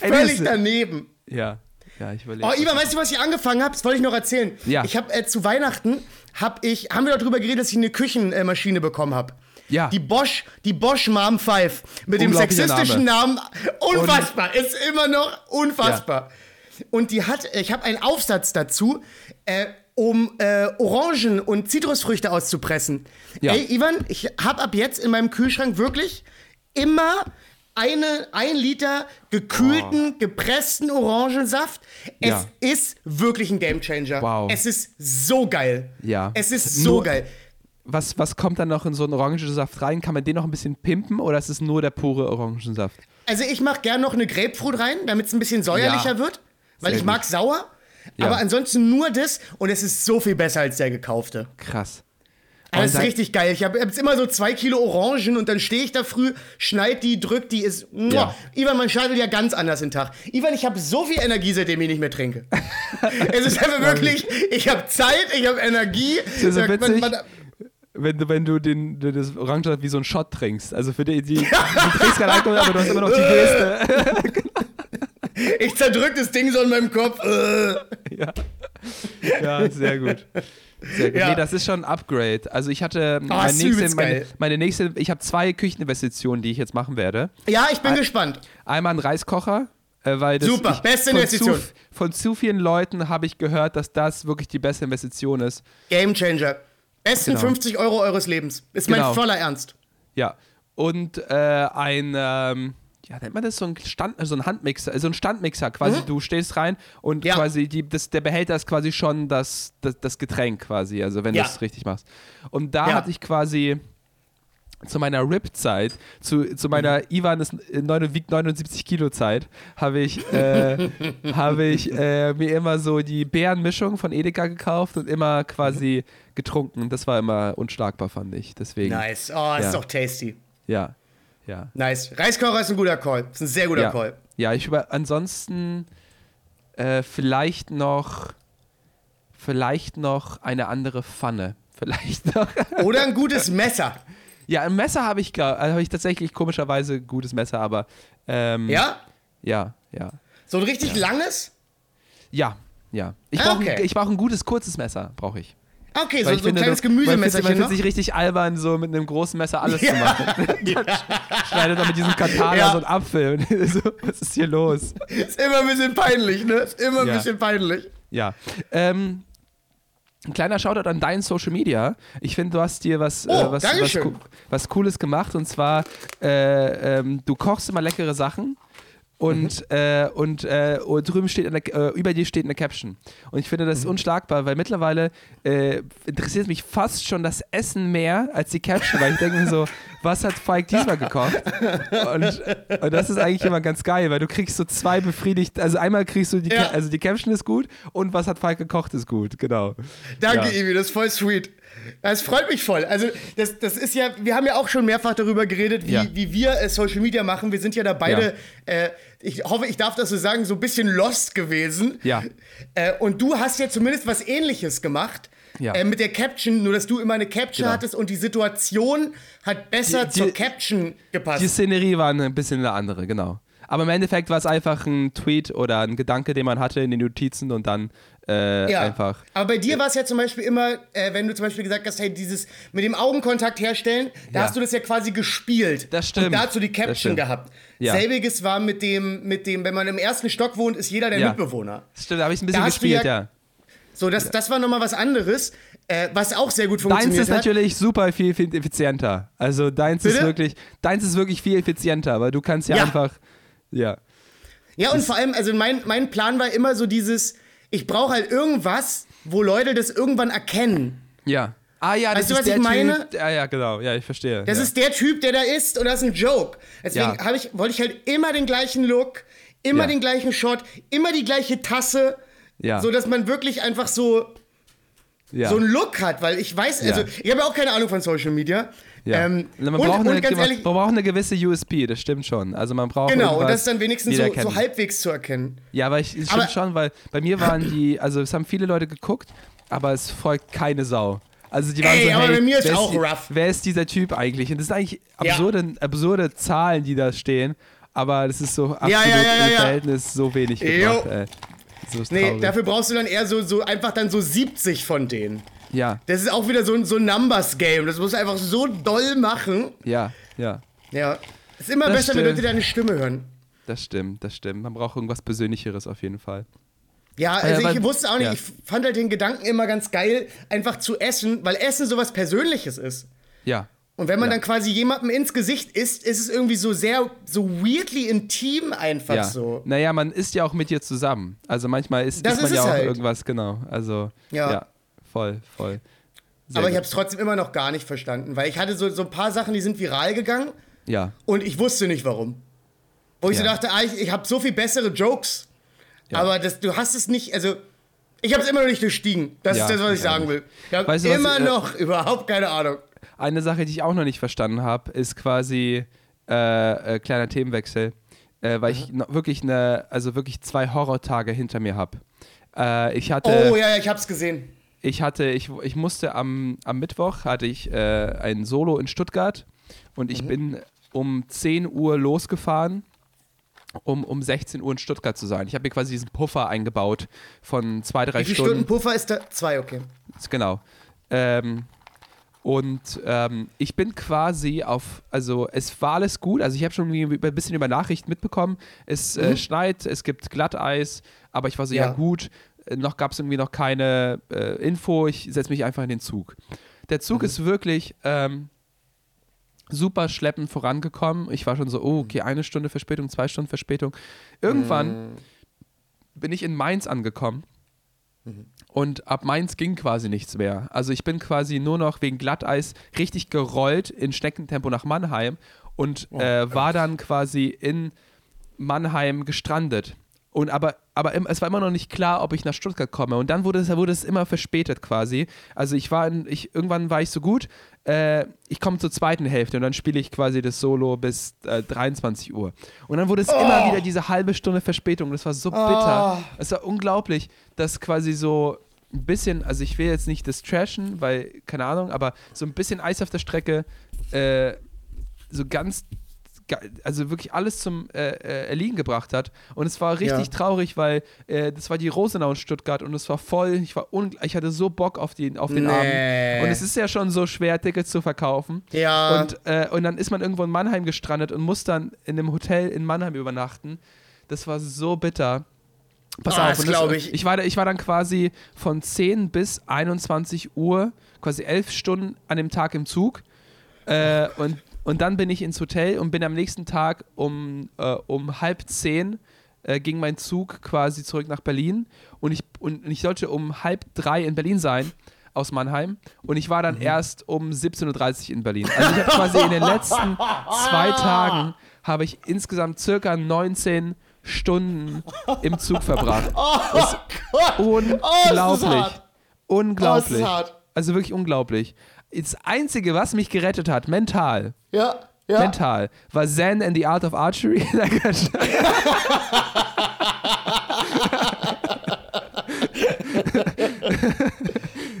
Völlig daneben. Ja, ja, ich überlege. Oh, Ivan, weißt du, was ich angefangen habe? Das wollte ich noch erzählen. Ja. Ich habe äh, zu Weihnachten, hab ich, haben wir darüber geredet, dass ich eine Küchenmaschine bekommen habe. Ja. Die Bosch, die Bosch Mom 5 mit dem sexistischen Namen. Unfassbar, ist immer noch unfassbar. Ja. Und die hat, ich habe einen Aufsatz dazu, äh, um äh, Orangen und Zitrusfrüchte auszupressen. Ja. Ey, Ivan, ich habe ab jetzt in meinem Kühlschrank wirklich immer eine, ein Liter gekühlten, gepressten Orangensaft. Es Ja. ist wirklich ein Gamechanger. Wow. Es ist so geil. Ja. Es ist so Nur- geil. Was, was kommt dann noch in so einen Orangensaft rein? Kann man den noch ein bisschen pimpen oder ist es nur der pure Orangensaft? Also ich mache gern noch eine Grapefruit rein, damit es ein bisschen säuerlicher Ja. wird, weil Sehr ich mag sauer. Ja. Aber ansonsten nur das und es ist so viel besser als der gekaufte. Krass. Aber das ist richtig geil. Ich habe jetzt immer so zwei Kilo Orangen und dann stehe ich da früh, schneid die, drück die, ist. Ja. Ivan, man startet ja ganz anders den Tag. Ivan, ich habe so viel Energie, seitdem ich nicht mehr trinke. es ist einfach wirklich, ich habe Zeit, ich habe Energie. ist ja so Man- witzig. man- Wenn du, wenn du den, das Orangensaft wie so einen Shot trinkst. Also für die, die du trinkst keinen Alkohol, aber du hast immer noch die Geste. ich zerdrück das Ding so in meinem Kopf. Ja. ja, sehr gut. Sehr gut. Ja. Nee, das ist schon ein Upgrade. Also ich hatte meine, ist nächste, meine, meine nächste, ich habe zwei Kücheninvestitionen, die ich jetzt machen werde. Ja, ich bin gespannt. Einmal ein Reiskocher, äh, weil das Super, ich, beste Investition. Zu, von zu vielen Leuten habe ich gehört, dass das wirklich die beste Investition ist. Gamechanger. Besten Genau. 50 Euro eures Lebens. Ist mein Genau. voller Ernst. Ja. Und äh, ein, ähm, ja, nennt man das so ein Stand, so ein Handmixer, so ein Standmixer quasi. Du stehst rein und Mhm. Ja. quasi die, das, der Behälter ist quasi schon das, das, das Getränk quasi, also wenn Ja. du es richtig machst. Und da Ja. hatte ich quasi zu meiner RIP-Zeit, zu, zu meiner Ivan ist äh, 9, wiegt 79 Kilo Zeit, habe ich, äh, habe ich äh, mir immer so die Beerenmischung von Edeka gekauft und immer quasi getrunken. Das war immer unschlagbar, fand ich. Deswegen, Nice. Oh, ist Ja. doch tasty. ja, ja. Nice. Reiskocher ist ein guter Call. Ist ein sehr guter ja. Call. Ja, ich über ansonsten äh, vielleicht noch vielleicht noch eine andere Pfanne. Vielleicht noch. Oder ein gutes Messer. Ja, ein Messer habe ich, also habe ich tatsächlich komischerweise ein gutes Messer, aber ähm, Ja? ja, ja. So ein richtig langes? Ja, ja. Ich Ah, brauche okay. ein, ich brauch ein gutes, kurzes Messer, brauche ich. Okay, so, so ich ein finde, kleines Gemüsemesserchen Man noch. fühlt sich richtig albern, so mit einem großen Messer alles zu Ja. machen. Schneidet dann mit diesem Katana Ja. so einen Apfel. Und so, was ist hier los? Ist immer ein bisschen peinlich, ne? Ist immer ein Ja. bisschen peinlich. Ja. Ähm, ein kleiner Shoutout an deinen Social Media. Ich finde, du hast dir was, Oh, äh, was, was, was Cooles gemacht und zwar, äh, ähm, du kochst immer leckere Sachen. Und, Mhm. äh, und, äh, und drüben steht eine, äh, über dir steht eine Caption. Und ich finde das Mhm. unschlagbar, weil mittlerweile äh, interessiert mich fast schon das Essen mehr als die Caption, weil ich denke mir so, was hat Falk diesmal gekocht? Und, und das ist eigentlich immer ganz geil, weil du kriegst so zwei befriedigt, also einmal kriegst du die, Ja. Also die Caption ist gut und was hat Falk gekocht ist gut, genau. Danke, Ja. Ivi, das ist voll sweet. Das freut mich voll. Also, das, das ist ja, wir haben ja auch schon mehrfach darüber geredet, wie, Ja. wie wir äh, Social Media machen. Wir sind ja da beide, äh, ich hoffe, ich darf das so sagen, so ein bisschen lost gewesen. Ja. Äh, und du hast ja zumindest was ähnliches gemacht. Ja. Äh, mit der Caption, nur dass du immer eine Caption Genau. hattest und die Situation hat besser Die- die- zur Caption gepasst. Die Szenerie war ein bisschen eine andere, genau. Aber im Endeffekt war es einfach ein Tweet oder ein Gedanke, den man hatte in den Notizen und dann äh, Ja. einfach. Aber bei dir war es ja zum Beispiel immer, äh, wenn du zum Beispiel gesagt hast, hey, dieses mit dem Augenkontakt herstellen, da Ja. hast du das ja quasi gespielt. Das stimmt. Und dazu die Das Caption gehabt. Ja. Selbiges war mit dem, mit dem, wenn man im ersten Stock wohnt, ist jeder der Ja. Mitbewohner. Stimmt, da habe ich ein bisschen gespielt, ja. So, das, das war nochmal was anderes, äh, was auch sehr gut Deins funktioniert ist hat. natürlich super viel, viel effizienter. Also deins ist wirklich, deins ist wirklich viel effizienter, weil du kannst ja, Ja. einfach, ja, Ja, und vor allem, also mein, mein Plan war immer so dieses, ich brauche halt irgendwas, wo Leute das irgendwann erkennen. ja. Ah ja, das Weißt du, ist was der ich meine? Typ. Ja, ja, genau. Ja, ich verstehe. Das ja. ist der Typ, der da ist und das ist ein Joke. Deswegen Ja. ich, wollte ich halt immer den gleichen Look, immer Ja. den gleichen Shot, immer die gleiche Tasse, ja, so dass man wirklich einfach so, ja. so einen Look hat, weil ich weiß, also Ja. ich habe ja auch keine Ahnung von Social Media. ja. Ähm, man, und, braucht und eine, ganz man ehrlich, braucht eine gewisse USP, das stimmt schon. Also man braucht genau, und das ist dann wenigstens so, so halbwegs zu erkennen. Ja, aber ich, es Aber- stimmt schon, weil bei mir waren die, also es haben viele Leute geguckt, aber es folgt keine Sau. Also die waren Ey, so, aber hey, bei mir ist wer auch die, rough. Wer ist dieser Typ eigentlich? Und das sind eigentlich absurde, absurde Zahlen, die da stehen, aber das ist so absolut im. Verhältnis so wenig gebracht. So Nee, traurig. dafür brauchst du dann eher so, so einfach dann so 70 von denen. ja, Das ist auch wieder so ein, so Numbers-Game. Das musst du einfach so doll machen. ja, ja. Ja. Es ist immer Das besser, wenn stimmt. Leute deine Stimme hören. Das stimmt, das stimmt. Man braucht irgendwas Persönlicheres auf jeden Fall. Ja, also aber- ich wusste auch nicht, ja. ich fand halt den Gedanken immer ganz geil, einfach zu essen, weil Essen sowas Persönliches ist. Ja. Und wenn man Ja. dann quasi jemandem ins Gesicht isst, ist es irgendwie so sehr, so weirdly intim einfach Ja. so. Naja, man ist ja auch mit dir zusammen. Also manchmal ist, Das ist man ja auch halt. irgendwas, genau. Also, Ja. ja, voll, voll. Sehr Aber ich gut. habe es trotzdem immer noch gar nicht verstanden, weil ich hatte so, so ein paar Sachen, die sind viral gegangen Ja, und ich wusste nicht warum. Wo ich so dachte, ah, ich, ich habe so viel bessere Jokes, Ja. aber das, du hast es nicht, also ich habe es immer noch nicht durchstiegen. Das ist das, was ich ich sagen will. Ich habe immer ich, äh, noch überhaupt keine Ahnung. Eine Sache, die ich auch noch nicht verstanden habe, ist quasi äh, äh, kleiner Themenwechsel, äh, weil ich noch wirklich eine, also wirklich zwei Horrortage hinter mir habe. Äh, ich hatte, Oh ja, ja, ich hab's gesehen. ich hatte, ich, ich musste am, am Mittwoch hatte ich äh, ein Solo in Stuttgart und Mhm. ich bin um 10 Uhr losgefahren, um um 16 Uhr in Stuttgart zu sein. Ich habe mir quasi diesen Puffer eingebaut von zwei, drei Wie viele Stunden. Stunden Puffer ist da? Zwei, okay. Genau. Ähm, und ähm, ich bin quasi auf, also es war alles gut, also ich habe schon ein bisschen über Nachrichten mitbekommen, es äh, schneit, es gibt Glatteis, aber ich war so, ja, Ja. gut, äh, noch gab es irgendwie noch keine äh, Info, ich setze mich einfach in den Zug. Der Zug ist wirklich ähm, super schleppend vorangekommen. Ich war schon so, oh, okay, eine Stunde Verspätung, zwei Stunden Verspätung. Irgendwann bin ich in Mainz angekommen und ab Mainz ging quasi nichts mehr. Also ich bin quasi nur noch wegen Glatteis richtig gerollt in Schneckentempo nach Mannheim und äh, war dann quasi in Mannheim gestrandet. Und aber, aber es war immer noch nicht klar, ob ich nach Stuttgart komme. Und dann wurde es, wurde es immer verspätet quasi. Also ich war in, ich, irgendwann war ich so gut, äh, ich komme zur zweiten Hälfte und dann spiele ich quasi das Solo bis äh, 23 Uhr. Und dann wurde es immer wieder diese halbe Stunde Verspätung. Das war so bitter. Es war unglaublich, dass quasi so ein bisschen, also ich will jetzt nicht das trashen, weil, keine Ahnung, aber so ein bisschen Eis auf der Strecke, äh, so ganz, ga- also wirklich alles zum äh, äh, Erliegen gebracht hat. Und es war richtig Ja. traurig, weil äh, das war die Rosenau in Stuttgart und es war voll, ich war ich hatte so Bock auf, die, auf den Nee. Abend. Und es ist ja schon so schwer, Tickets zu verkaufen. Ja. Und, äh, und dann ist man irgendwo in Mannheim gestrandet und muss dann in einem Hotel in Mannheim übernachten. Das war so bitter. Pass Ah, auf, das glaub ich. Ich war, ich war dann quasi von 10 bis 21 Uhr, quasi elf Stunden an dem Tag im Zug. Äh, und, und dann bin ich ins Hotel und bin am nächsten Tag um, äh, um halb zehn äh, ging mein Zug quasi zurück nach Berlin und ich, und ich sollte um halb drei in Berlin sein aus Mannheim und ich war dann Mhm. erst um 17.30 Uhr in Berlin. Also ich habe quasi in den letzten zwei Tagen habe ich insgesamt circa 19 Stunden im Zug verbracht. Das ist unglaublich. Oh. Oh, das unglaublich. ist hart. Also wirklich unglaublich. Das Einzige, was mich gerettet hat, mental, Ja, ja. mental, war Zen and the Art of Archery.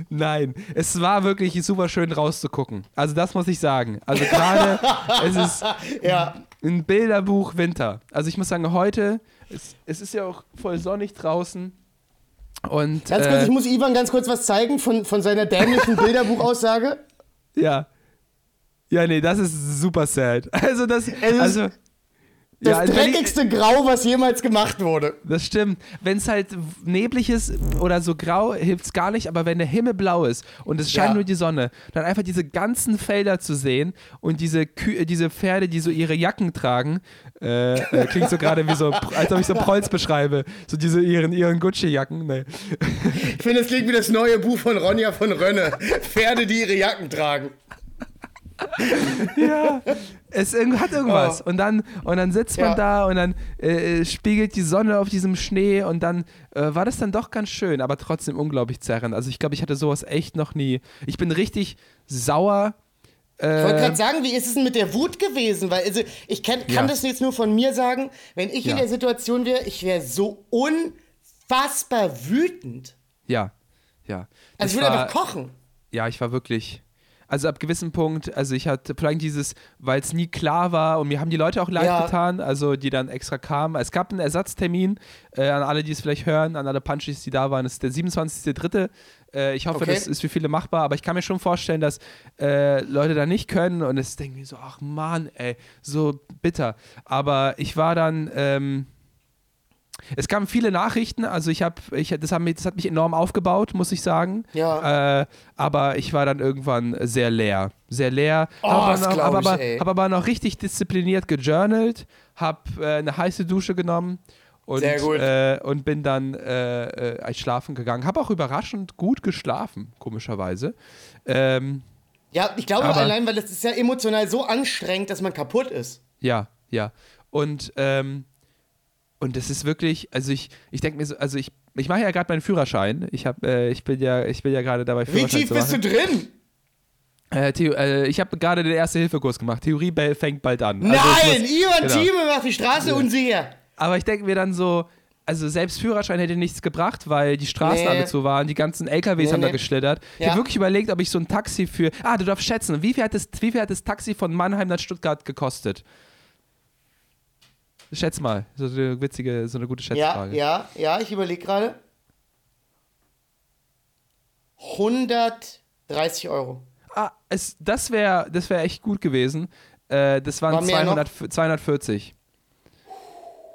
Nein, es war wirklich super schön rauszugucken. Also das muss ich sagen. Also gerade, es ist Ja. ein Bilderbuch Winter. Also ich muss sagen, heute, es, es ist ja auch voll sonnig draußen. Und Ganz kurz, äh, ich muss Ivan ganz kurz was zeigen von, von seiner dämlichen Bilderbuchaussage. ja. Ja, nee, das ist super sad. Also das, ist also, Das ja, also dreckigste Grau, was jemals gemacht wurde. Das stimmt. Wenn es halt neblig ist oder so grau, hilft es gar nicht. Aber wenn der Himmel blau ist und es scheint Ja. nur die Sonne, dann einfach diese ganzen Felder zu sehen und diese, Kü äh, diese Pferde, die so ihre Jacken tragen, äh, äh, klingt so gerade wie so, als ob ich so Prolz beschreibe. So diese ihren, ihren Gucci-Jacken. Nee. Ich finde, es klingt wie das neue Buch von Ronja von Rönne. Pferde, die ihre Jacken tragen. Ja, es hat irgendwas. Und, dann, und dann sitzt man Ja. da und dann äh, spiegelt die Sonne auf diesem Schnee und dann äh, war das dann doch ganz schön, aber trotzdem unglaublich zerrend. Also ich glaube, ich hatte sowas echt noch nie. Ich bin richtig sauer. Ich wollte Äh, gerade sagen, wie ist es denn mit der Wut gewesen? Weil also, ich kann, kann Ja. das jetzt nur von mir sagen. Wenn ich in Ja. der Situation wäre, ich wäre so unfassbar wütend. ja, ja. Also ich Das würde war- einfach kochen. Ja, ich war wirklich. Also ab gewissem Punkt, also ich hatte vor allem dieses, weil es nie klar war und mir haben die Leute auch leid Ja. getan, also die dann extra kamen. Es gab einen Ersatztermin äh, an alle, die es vielleicht hören, an alle Punchies, die da waren. Es ist der 27.3. Äh, ich hoffe, Okay. das ist für viele machbar, aber ich kann mir schon vorstellen, dass äh, Leute da nicht können und es denken mir so, ach Mann, ey, so bitter. Aber ich war dann, ähm, es kamen viele Nachrichten, also ich habe, ich, das, hat mich, das hat mich enorm aufgebaut, muss ich sagen. Ja. Äh, aber ich war dann irgendwann sehr leer. Sehr leer. Oh, das aber, hab ich, aber, hab aber noch richtig diszipliniert gejournalt, hab äh, eine heiße Dusche genommen und, Sehr gut. Äh, und bin dann äh, äh, schlafen gegangen. Hab auch überraschend gut geschlafen, komischerweise. Ähm, Ja, ich glaube Aber- allein, weil das ist ja emotional so anstrengend, dass man kaputt ist. Ja, ja. Und, ähm, und das ist wirklich, also ich, ich denke mir so, also ich, ich mache ja gerade meinen Führerschein. Ich hab, äh, ich bin ja, ich bin ja gerade dabei, Wie Führerschein tief zu bist du drin? Äh, Theo, äh, ich habe gerade den Erste-Hilfe-Kurs gemacht. Theorie be- fängt bald an. Also Nein, ich muss- Ivan genau. Thieme macht die Straße unsicher. Aber ich denke mir dann so, also selbst Führerschein hätte nichts gebracht, weil die Straßen Nee. alle zu waren, die ganzen LKWs Nee, haben da nee. geschlittert. Ich Ja. habe wirklich überlegt, ob ich so ein Taxi für. Ah, du darfst schätzen, wie viel hat das, wie viel hat das Taxi von Mannheim nach Stuttgart gekostet? Schätz mal, so eine witzige, so eine gute Ja, Schätzfrage. ja, ja, ich überlege gerade. 130 Euro. Ah, es, das wäre das wär echt gut gewesen. Äh, das waren War mehr 200, 240.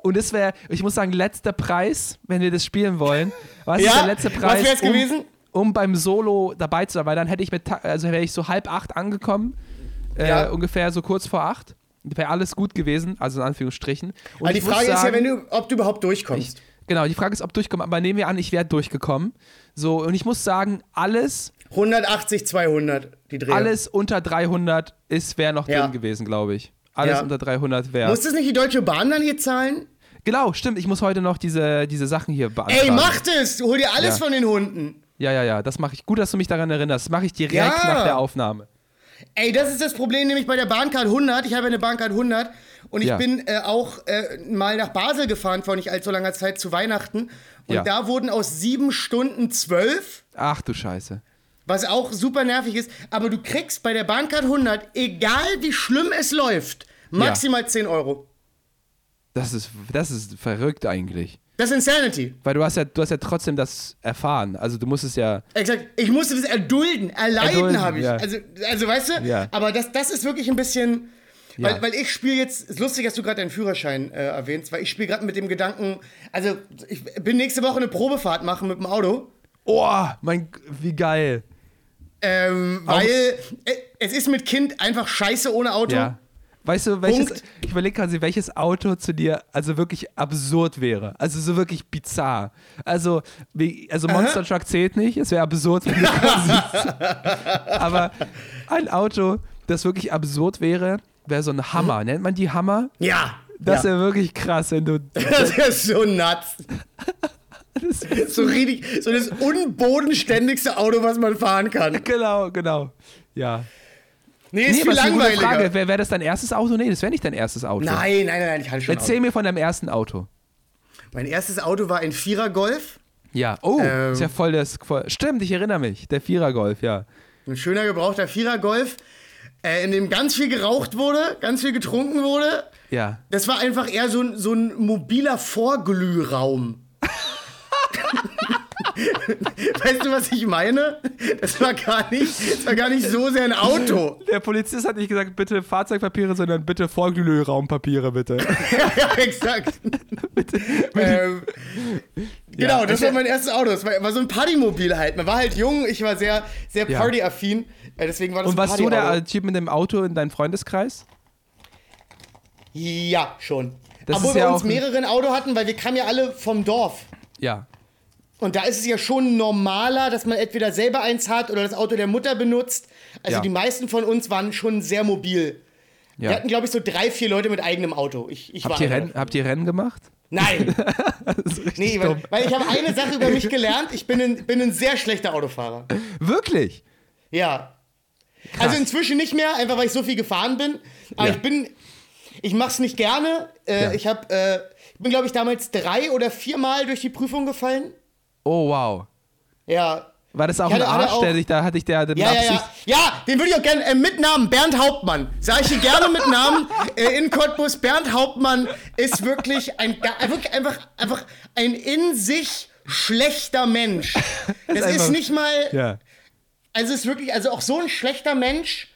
Und das wäre, ich muss sagen, letzter Preis, wenn wir das spielen wollen. Was ist Ja, der letzte was Preis? wär's um, gewesen? Um beim Solo dabei zu sein, weil dann hätte ich mit, also wäre ich so halb acht angekommen, äh, Ja. ungefähr so kurz vor acht. Wäre alles gut gewesen, also in Anführungsstrichen. Und Aber die ich Frage ist ja, sagen- wenn du, ob du überhaupt durchkommst. Genau, die Frage ist, ob durchkommen, aber nehmen wir an, ich wäre durchgekommen. So, und ich muss sagen, alles 180, 200, die Dreh. alles unter 300 ist wäre noch Ja. drin gewesen, glaube ich. Alles Ja. unter 300 wäre. Muss das nicht die Deutsche Bahn dann hier zahlen? Genau, stimmt. Ich muss heute noch diese, diese Sachen hier beantragen. Ey, mach das! Hol dir alles Ja. von den Hunden. Ja, ja, ja. Das mache ich. Gut, dass du mich daran erinnerst. Das mache ich direkt nach der Aufnahme. Ey, das ist das Problem nämlich bei der Bahncard 100. Ich habe eine Bahncard 100 und ich Ja. bin äh, auch äh, mal nach Basel gefahren vor nicht allzu langer Zeit zu Weihnachten. Und Ja. da wurden aus sieben Stunden zwölf, Ach du Scheiße. was auch super nervig ist. Aber du kriegst bei der Bahncard 100, egal wie schlimm es läuft, maximal 10 Euro. Das ist, das ist verrückt eigentlich. Das ist Insanity. Weil du hast ja, du hast ja trotzdem das erfahren. Also du musst es ja. Exakt. Ich musste das erdulden. Erleiden habe ich. ja. Also, also, weißt du? Ja. Aber das, das ist wirklich ein bisschen. Ja. Weil, weil ich spiele jetzt, ist lustig, dass du gerade deinen Führerschein äh, erwähnst, weil ich spiele gerade mit dem Gedanken, also ich bin nächste Woche eine Probefahrt machen mit dem Auto, Oh, mein, wie geil. ähm, weil äh, es ist mit Kind einfach scheiße ohne Auto. Ja. Weißt du, welches, Punkt. ich überlege gerade, welches Auto zu dir also wirklich absurd wäre. Also so wirklich bizarr. Also, wie, also Monster Truck zählt nicht, es wäre absurd, wenn du. Aber ein Auto, das wirklich absurd wäre, wäre so ein Hammer. Nennt man die Hammer? Ja. Das ja. wäre wirklich krass, wenn du. das ist so nuts. Das So richtig, so das unbodenständigste Auto, was man fahren kann. genau, genau. Ja. Nee, ist Nee, viel langweiliger. Frage. Wäre wär das dein erstes Auto? Nee, das wäre nicht dein erstes Auto. Nein, nein, nein, nein, ich hatte schon. Erzähl Auto. mir von deinem ersten Auto. Mein erstes Auto war ein Vierer Golf. Ja. Oh, Ähm. ist ja voll das. Voll, stimmt, ich erinnere mich. Der Vierer Golf, ja. Ein schöner gebrauchter Vierer Golf, äh, in dem ganz viel geraucht wurde, ganz viel getrunken wurde. Ja. Das war einfach eher so ein, so ein mobiler Vorglühraum. weißt du, was ich meine? Das war gar nicht, das war gar nicht so sehr ein Auto. Der Polizist hat nicht gesagt, bitte Fahrzeugpapiere, sondern bitte Vorglühraum-Papiere, bitte. ja, ja, exakt. ähm, genau, Ja, das war mein erstes Auto. Das war, war so ein Partymobil halt. Man war halt jung, ich war sehr, sehr partyaffin. Äh, Deswegen war das Und ein warst du der Typ mit dem Auto in deinem Freundeskreis? Ja, schon. Das Obwohl wir ja uns auch ein- mehrere ein Auto hatten, weil wir kamen ja alle vom Dorf. Ja. Und da ist es ja schon normaler, dass man entweder selber eins hat oder das Auto der Mutter benutzt. Also Ja. die meisten von uns waren schon sehr mobil. Wir ja. hatten, glaube ich, so drei, vier Leute mit eigenem Auto. Ich, ich war Habt, ihr einer Renn, davon. habt ihr Rennen gemacht? Nein, nee, weil, weil ich habe eine Sache über mich gelernt. Ich bin ein, bin ein sehr schlechter Autofahrer. Wirklich? Ja. Also inzwischen nicht mehr, einfach weil ich so viel gefahren bin. Aber Ja. ich bin, ich mache es nicht gerne. Äh, Ja. Ich habe, äh, ich bin, glaube ich, damals drei oder viermal durch die Prüfung gefallen. Oh, wow. Ja. War das auch ein Arsch, der dich da, hatte ich der mit Ja, ja, Absicht... ja. Ja, den würde ich auch gerne äh, mit Namen. Bernd Hauptmann. Sag ich dir gerne mit Namen. Äh, in Cottbus. Bernd Hauptmann ist wirklich ein, äh, wirklich einfach, einfach ein in sich schlechter Mensch. Das ist, einfach- nicht mal, Ja. also ist wirklich, also auch so ein schlechter Mensch.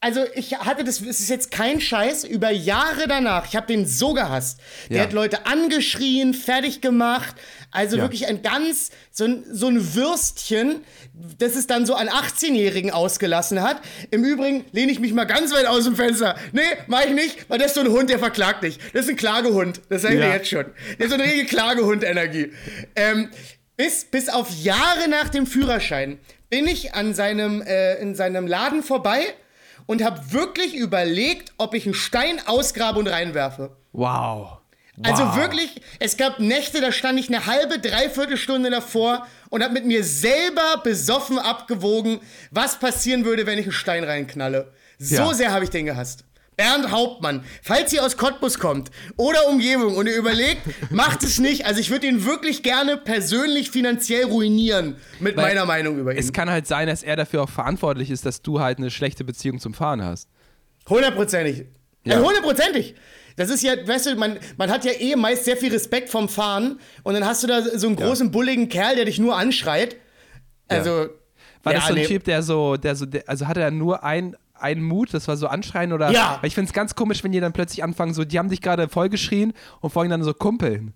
Also ich hatte das, es ist jetzt kein Scheiß, über Jahre danach, ich habe den so gehasst. Der Ja. hat Leute angeschrien, fertig gemacht. Also Ja. wirklich ein ganz, so ein, so ein Würstchen, das es dann so an 18-Jährigen ausgelassen hat. Im Übrigen lehne ich mich mal ganz weit aus dem Fenster. Nee, mach ich nicht, weil das ist so ein Hund, der verklagt dich. Das ist ein Klagehund, das sage ich Ja. dir jetzt schon. Der ist so eine richtige Klagehund-Energie. Ähm, bis, bis auf Jahre nach dem Führerschein bin ich an seinem, äh, in seinem Laden vorbei und habe wirklich überlegt, ob ich einen Stein ausgrabe und reinwerfe. Wow. Also Wow. wirklich, es gab Nächte, da stand ich eine halbe, dreiviertel Stunde davor und habe mit mir selber besoffen abgewogen, was passieren würde, wenn ich einen Stein reinknalle. So Ja. sehr habe ich den gehasst. Bernd Hauptmann, falls ihr aus Cottbus kommt oder Umgebung und ihr überlegt, macht es nicht. Also ich würde ihn wirklich gerne persönlich finanziell ruinieren mit Weil meiner Meinung über ihn. Es kann halt sein, dass er dafür auch verantwortlich ist, dass du halt eine schlechte Beziehung zum Fahren hast. Hundertprozentig. Ja. Ja. Hundertprozentig. Das ist ja, weißt du, man, man hat ja eh meist sehr viel Respekt vom Fahren und dann hast du da so einen großen, bulligen Kerl, der dich nur anschreit. Also. War ja, das so ein. Typ, der so, der so, der, also hatte er nur ein, einen Mut, das war so anschreien oder? Ja. Weil ich finde es ganz komisch, wenn die dann plötzlich anfangen, so, die haben dich gerade vollgeschrien und folgen dann so kumpeln.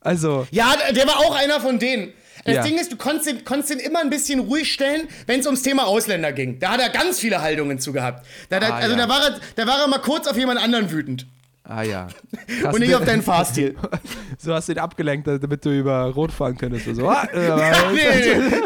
Also, Ja, der war auch einer von denen. Das Ja. Ding ist, du konntest ihn, konntest ihn immer ein bisschen ruhig stellen, wenn es ums Thema Ausländer ging. Da hat er ganz viele Haltungen zu gehabt. Da, er- Ah, also ja. da, war er, da war er mal kurz auf jemand anderen wütend. Ah ja. Krass, Und nicht auf deinen Fahrstil. So hast du ihn abgelenkt, damit du über Rot fahren könntest. So, ah, äh, nee,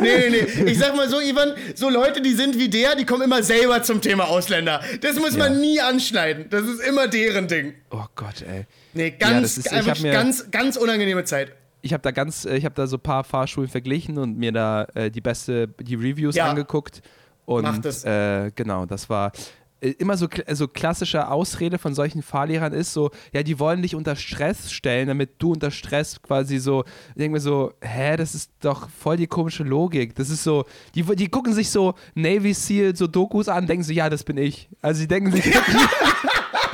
nee, nee, nee. Ich sag mal so, Ivan, so Leute, die sind wie der, die kommen immer selber zum Thema Ausländer. Das muss man Ja. nie anschneiden. Das ist immer deren Ding. Oh Gott, ey. Nee, Ja, ganz, das ist- mir- ganz, ganz unangenehme Zeit. ich habe da ganz, äh, ich habe da so ein paar Fahrschulen verglichen und mir da äh, die beste, die Reviews Ja. angeguckt. Und Mach das. Äh, genau, das war immer so, kl- so klassische Ausrede von solchen Fahrlehrern ist so, ja, die wollen dich unter Stress stellen, damit du unter Stress quasi so, ich denke mir so, hä, das ist doch voll die komische Logik. Das ist so, die, die gucken sich so Navy SEAL, so Dokus an, denken so, ja, das bin ich. Also die denken sich,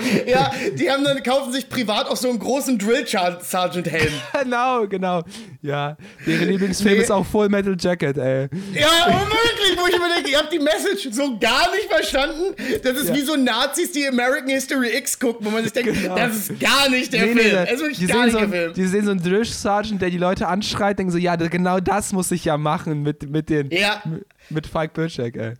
Ja, die haben dann, kaufen sich privat auch so einen großen Drill Sergeant Helm. genau, genau. Ja, deren Lieblingsfilm Nee. ist auch Full Metal Jacket, ey. Ja, wirklich, wo ich mir denke, ihr habt die Message so gar nicht verstanden. Das ist Ja. wie so Nazis, die American History X gucken, wo man sich denkt, Genau. das ist gar nicht der Nee, nee, Film. da- das ist wirklich die, gar sehen nicht so, der Film. die sehen so einen Drill Sergeant, der die Leute anschreit, denken so, ja, genau das muss ich ja machen mit, mit den, Ja. mit, Falk Birczek, ey.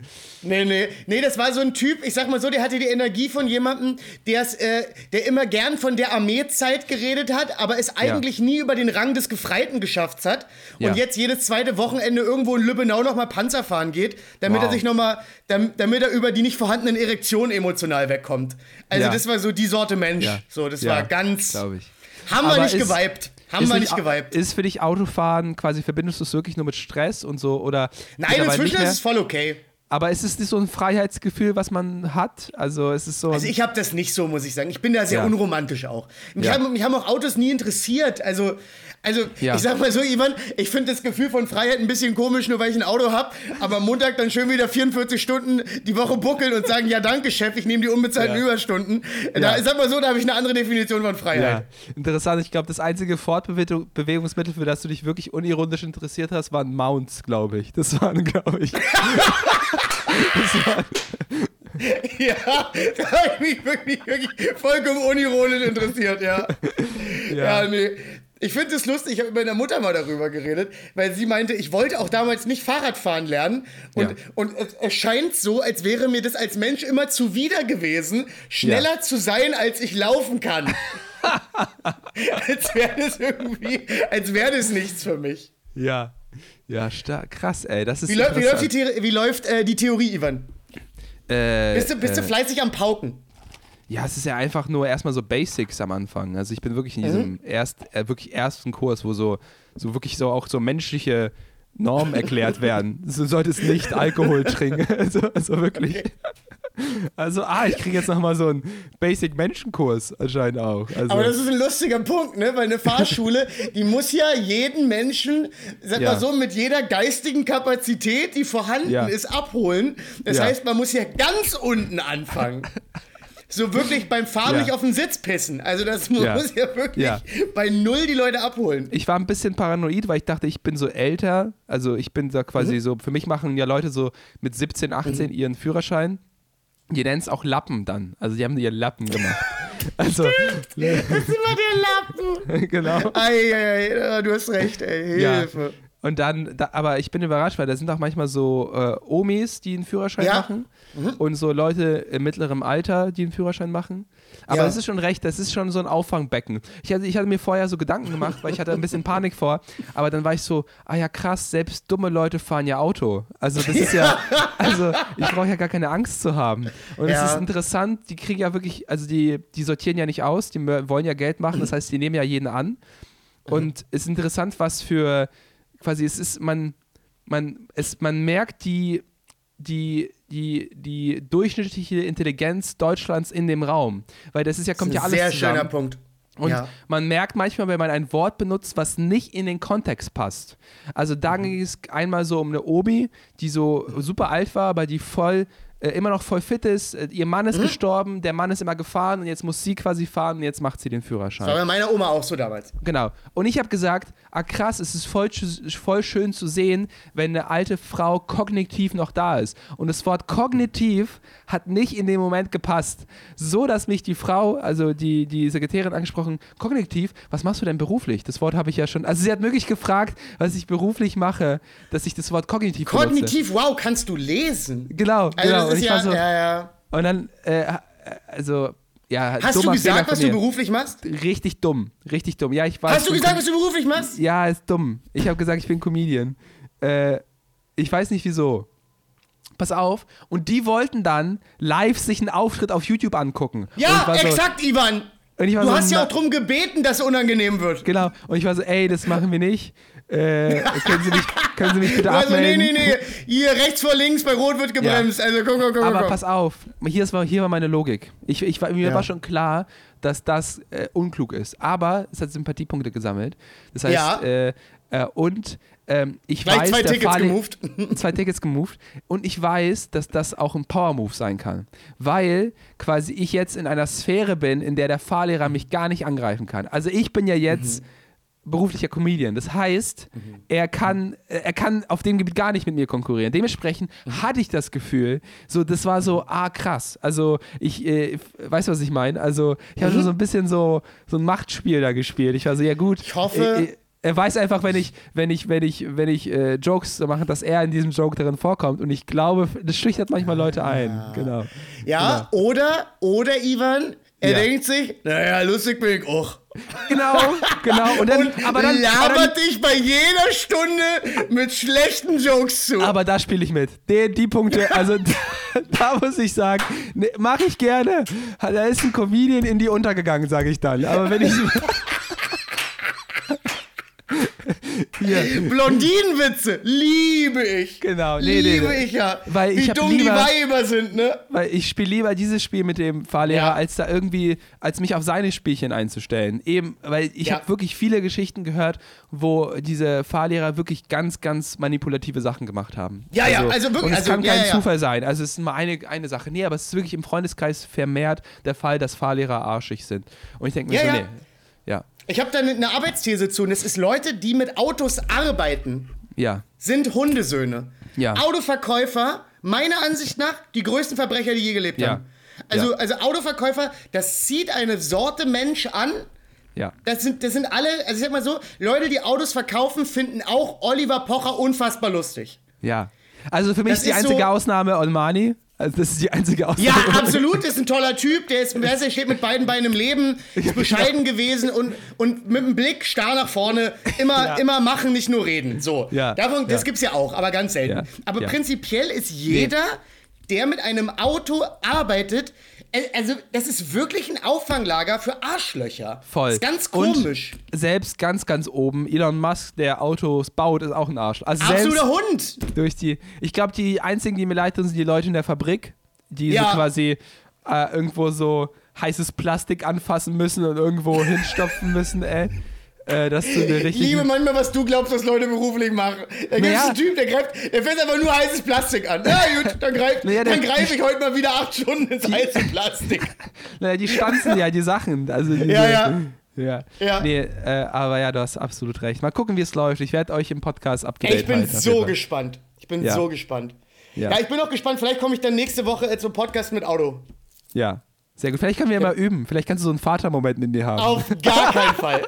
Nee, nee. Nee, das war so ein Typ, ich sag mal so, der hatte die Energie von jemandem, der's, äh, der immer gern von der Armeezeit geredet hat, aber es eigentlich nie über den Rang des Gefreiten geschafft hat. Und Ja. jetzt jedes zweite Wochenende irgendwo in Lübbenau nochmal Panzer fahren geht, damit Wow. er sich nochmal, damit, damit er über die nicht vorhandenen Erektionen emotional wegkommt. Also Ja. das war so die Sorte Mensch. Ja. So, das Ja, war ganz. Glaube ich. Haben wir Aber nicht ist- geweibt. Haben ist wir für nicht dich- geweibt. Ist für dich Autofahren quasi, verbindest du es wirklich nur mit Stress und so oder Nein, inzwischen nicht ist es voll okay. Aber ist es nicht so ein Freiheitsgefühl, was man hat? Also ist es so. Also ich habe das nicht so, muss ich sagen. Ich bin da sehr Ja. unromantisch auch. Mich, Ja. haben, mich haben auch Autos nie interessiert. Also Also, Ja. ich sag mal so, Ivan, ich finde das Gefühl von Freiheit ein bisschen komisch, nur weil ich ein Auto habe, aber am Montag dann schön wieder 44 Stunden die Woche buckeln und sagen, ja danke, Chef, ich nehme die unbezahlten Ja. Überstunden. Da, Ja. sag mal so, da habe ich eine andere Definition von Freiheit. Ja, interessant. Ich glaube, das einzige Fortbewegungsmittel, für das du dich wirklich unironisch interessiert hast, waren Mounts, glaube ich. Das waren, glaube ich. Ja, da habe ich mich wirklich, wirklich vollkommen unironisch interessiert, ja. Ja, nee. Ich finde es lustig, ich habe mit meiner Mutter mal darüber geredet, weil sie meinte, ich wollte auch damals nicht Fahrrad fahren lernen. Und, Ja. und es, es scheint so, als wäre mir das als Mensch immer zuwider gewesen, schneller zu sein, als ich laufen kann. als wäre das irgendwie, als wäre das nichts für mich. Ja. Ja, stark. Krass, ey. Das ist Wie, läuft- wie läuft, die. The wie läuft äh, die Theorie, Ivan? Äh, Bist du, bist du äh, fleißig am Pauken? Ja, es ist ja einfach nur erstmal so Basics am Anfang. Also ich bin wirklich in diesem erst, äh, wirklich ersten Kurs, wo so, so wirklich so auch so menschliche Normen erklärt werden. Du solltest nicht Alkohol trinken. Also, also wirklich. Also, ah, ich kriege jetzt nochmal so einen Basic-Menschenkurs anscheinend auch. Also, Aber das ist ein lustiger Punkt, ne? Weil eine Fahrschule, die muss ja jeden Menschen, sag Ja. mal so, mit jeder geistigen Kapazität, die vorhanden Ja. ist, abholen. Das Ja. heißt, man muss ja ganz unten anfangen. So wirklich beim Fahren Ja. nicht auf den Sitz pissen. Also das muss Ja. ja, wirklich Ja. bei null die Leute abholen. ich war ein bisschen paranoid, weil ich dachte, ich bin so älter. Also ich bin da quasi Mhm. so, für mich machen ja Leute so mit 17, 18 ihren Führerschein. Die nennen es auch Lappen dann. Also die haben ihren Lappen gemacht. Also, Das ist immer der Lappen. genau. Ei, ei, ei, du hast recht, ey. Ja. Und dann, da, aber ich bin überrascht, weil da sind auch manchmal so äh, Omis, die einen Führerschein Ja. machen und so Leute im mittleren Alter, die einen Führerschein machen. Aber Ja. es ist schon recht, das ist schon so ein Auffangbecken. Ich hatte, ich hatte mir vorher so Gedanken gemacht, weil ich hatte ein bisschen Panik vor, aber dann war ich so, ah ja krass, selbst dumme Leute fahren ja Auto. Also das ist ja, also ich brauche ja gar keine Angst zu haben. Und Ja. es ist interessant, die kriegen ja wirklich, also die, die sortieren ja nicht aus, die wollen ja Geld machen, das heißt, die nehmen ja jeden an. Und es ist interessant, was für quasi es ist, man, man, es, man merkt die, die, die, die durchschnittliche Intelligenz Deutschlands in dem Raum. Weil das ist ja, kommt ja Das ist alles ein sehr zusammen. schöner Punkt. Und ja. man merkt manchmal, wenn man ein Wort benutzt, was nicht in den Kontext passt. Also da Mhm. ging es einmal so um eine Obi, die so super alt war, aber die voll äh, immer noch voll fit ist. Äh, ihr Mann ist Mhm. gestorben, der Mann ist immer gefahren und jetzt muss sie quasi fahren und jetzt macht sie den Führerschein. Das war bei meiner Oma auch so damals. Genau. Und ich habe gesagt, ah krass, es ist voll, voll schön zu sehen, wenn eine alte Frau kognitiv noch da ist. Und das Wort kognitiv hat nicht in dem Moment gepasst. So, dass mich die Frau, also die, die Sekretärin angesprochen, kognitiv, was machst du denn beruflich? Das Wort habe ich ja schon, also sie hat wirklich gefragt, was ich beruflich mache, dass ich das Wort kognitiv benutze. Kognitiv, wow, kannst du lesen? Genau, Also genau. Und ich ja, war so, ja, ja. und dann, äh, also, ja, Hast du gesagt, was du beruflich machst? Richtig dumm, richtig dumm. Ja, ich weiß. Hast du gesagt, was du beruflich machst? Ja, ist dumm. Ich habe gesagt, ich bin Comedian. Äh, ich weiß nicht wieso. Pass auf. Und die wollten dann live sich einen Auftritt auf YouTube angucken. Ja, war so, exakt, Ivan. War Du so, hast ja auch drum gebeten, dass es unangenehm wird. Genau. Und ich war so, ey, das machen wir nicht. Äh, können, Sie mich, können Sie mich bitte Also, nee, abmelden? nee, nee. Hier rechts vor links, bei Rot wird gebremst. Also, guck, guck, guck. Aber guck. pass auf, hier, ist, hier war meine Logik. Ich, ich, war- mir Ja. war schon klar, dass das äh, unklug ist. Aber es hat Sympathiepunkte gesammelt. Das heißt, Ja. äh, äh, und ähm, ich Gleich weiß, zwei Tickets Fahrle- gemoved. zwei Tickets gemoved. Und ich weiß, dass das auch ein Power-Move sein kann. Weil quasi ich jetzt in einer Sphäre bin, in der der Fahrlehrer mich gar nicht angreifen kann. Also ich bin ja jetzt beruflicher Comedian. Das heißt, er kann, äh, er kann auf dem Gebiet gar nicht mit mir konkurrieren. Dementsprechend hatte ich das Gefühl, so, das war so, ah, krass. Also, ich, äh, weißt du, was ich meine? Also, ich habe schon so ein bisschen so, so ein Machtspiel da gespielt. Ich war so, ja gut. Ich hoffe- äh, äh, er weiß einfach, wenn ich, wenn ich, wenn ich, wenn ich äh, Jokes so mache, dass er in diesem Joke darin vorkommt. Und ich glaube, das schüchtert manchmal Leute ein. Genau. Ja, oder, oder, Ivan, er Ja. denkt sich, naja, lustig bin ich auch. Genau, genau. Und dann, Und aber dann, aber dann labert dich bei jeder Stunde mit schlechten Jokes zu. Aber da spiele ich mit. Die, die Punkte, also da muss ich sagen, ne, mache ich gerne. Da ist ein Comedian in die untergegangen, sage ich dann. Aber wenn ich. Hier. Blondinenwitze liebe ich. Genau, nee, nee, liebe nee. ich ja. Weil Wie ich dumm die lieber- Weiber sind, ne? Weil ich spiele lieber dieses Spiel mit dem Fahrlehrer, Ja. als da irgendwie, als mich auf seine Spielchen einzustellen. Eben, weil ich Ja. habe wirklich viele Geschichten gehört, wo diese Fahrlehrer wirklich ganz, ganz manipulative Sachen gemacht haben. Ja, ja, also wirklich, Und es also, kann ja, kein. Zufall sein. Also es ist mal eine, eine Sache. Nee, aber es ist wirklich im Freundeskreis vermehrt der Fall, dass Fahrlehrer arschig sind. Und ich denke mir so, ja. nee. Ja, Ich habe da eine Arbeitsthese zu und es ist Leute, die mit Autos arbeiten, ja, sind Hundesöhne. Ja. Autoverkäufer, meiner Ansicht nach, die größten Verbrecher, die je gelebt Ja. haben. Also, Ja. also Autoverkäufer, das zieht eine Sorte Mensch an. ja. Das sind, das sind alle, also ich sag mal so, Leute, die Autos verkaufen, finden auch Oliver Pocher unfassbar lustig. Ja. Also für mich Das ist die einzige so- Olmani. Olmani. Also das ist die einzige Ausnahme. Ja, absolut, ist ein toller Typ, der ist, der steht mit beiden Beinen im Leben, ist bescheiden gewesen und, und mit dem Blick starr nach vorne, immer, Ja. immer machen, nicht nur reden. So, Ja, Davon, das ja. gibt's ja auch, aber ganz selten. Ja, Aber ja. prinzipiell ist jeder, der mit einem Auto arbeitet, also das ist wirklich ein Auffanglager für Arschlöcher. Voll. Das ist ganz Und komisch. selbst ganz, ganz oben, Elon Musk, der Autos baut, ist auch ein Arsch. Also Absoluter Hund. durch die. Ich glaube, die einzigen, die mir leid tun, sind die Leute in der Fabrik, die Ja. so quasi äh, irgendwo so heißes Plastik anfassen müssen und irgendwo hinstopfen müssen, ey. Äh, das ist so eine Ich richtige. liebe manchmal, was du glaubst, was Leute beruflich machen. Da gibt es einen Typ, der greift, der fässt einfach nur heißes Plastik an. Ja gut, dann greife Naja, der- greif ich heute mal wieder acht Stunden ins heiße Plastik. Naja, die stanzen ja die Sachen. Also diese, Ja, ja. Ja. Ja. Nee, äh, aber ja, du hast absolut recht. Mal gucken, wie es läuft. Ich werde euch im Podcast abgedatet ich bin so gespannt. Ich bin Ja. so gespannt. Ja. Ja. ich bin auch gespannt. Vielleicht komme ich dann nächste Woche äh, zum Podcast mit Auto. Ja, sehr gut. Vielleicht können wir ja mal üben. Vielleicht kannst du so einen Vatermoment mit dir haben. Auf gar keinen Fall.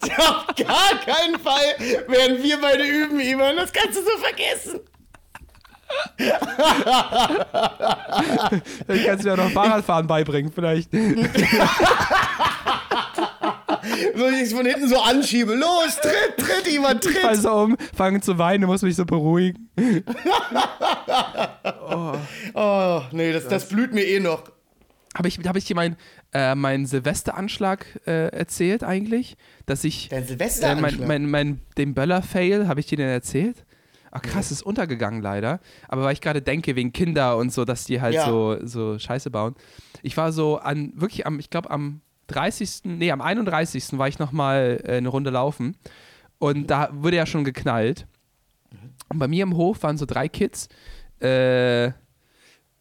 Auf gar keinen Fall werden wir beide üben, Ivan. Das kannst du so vergessen. Vielleicht kannst du ja noch Fahrradfahren beibringen, vielleicht. So ich es von hinten so anschiebe. Los, tritt, tritt, Ivan, tritt. Also um, fangen zu weinen, du musst mich so beruhigen. Oh, nee, das, das blüht mir eh noch. Habe ich, hab ich dir meinen äh, mein Silvesteranschlag äh, erzählt eigentlich? Dass ich Dein äh, Silvesteranschlag. mein, mein, mein, den Böller-Fail, habe ich dir den erzählt? Ach krass, ist untergegangen leider. Aber weil ich gerade denke, wegen Kinder und so, dass die halt Ja. so, so Scheiße bauen. Ich war so an, wirklich am, ich glaube am 30., nee, am 31. war ich nochmal äh, eine Runde laufen. Und da wurde ja schon geknallt. Und bei mir im Hof waren so drei Kids. Äh,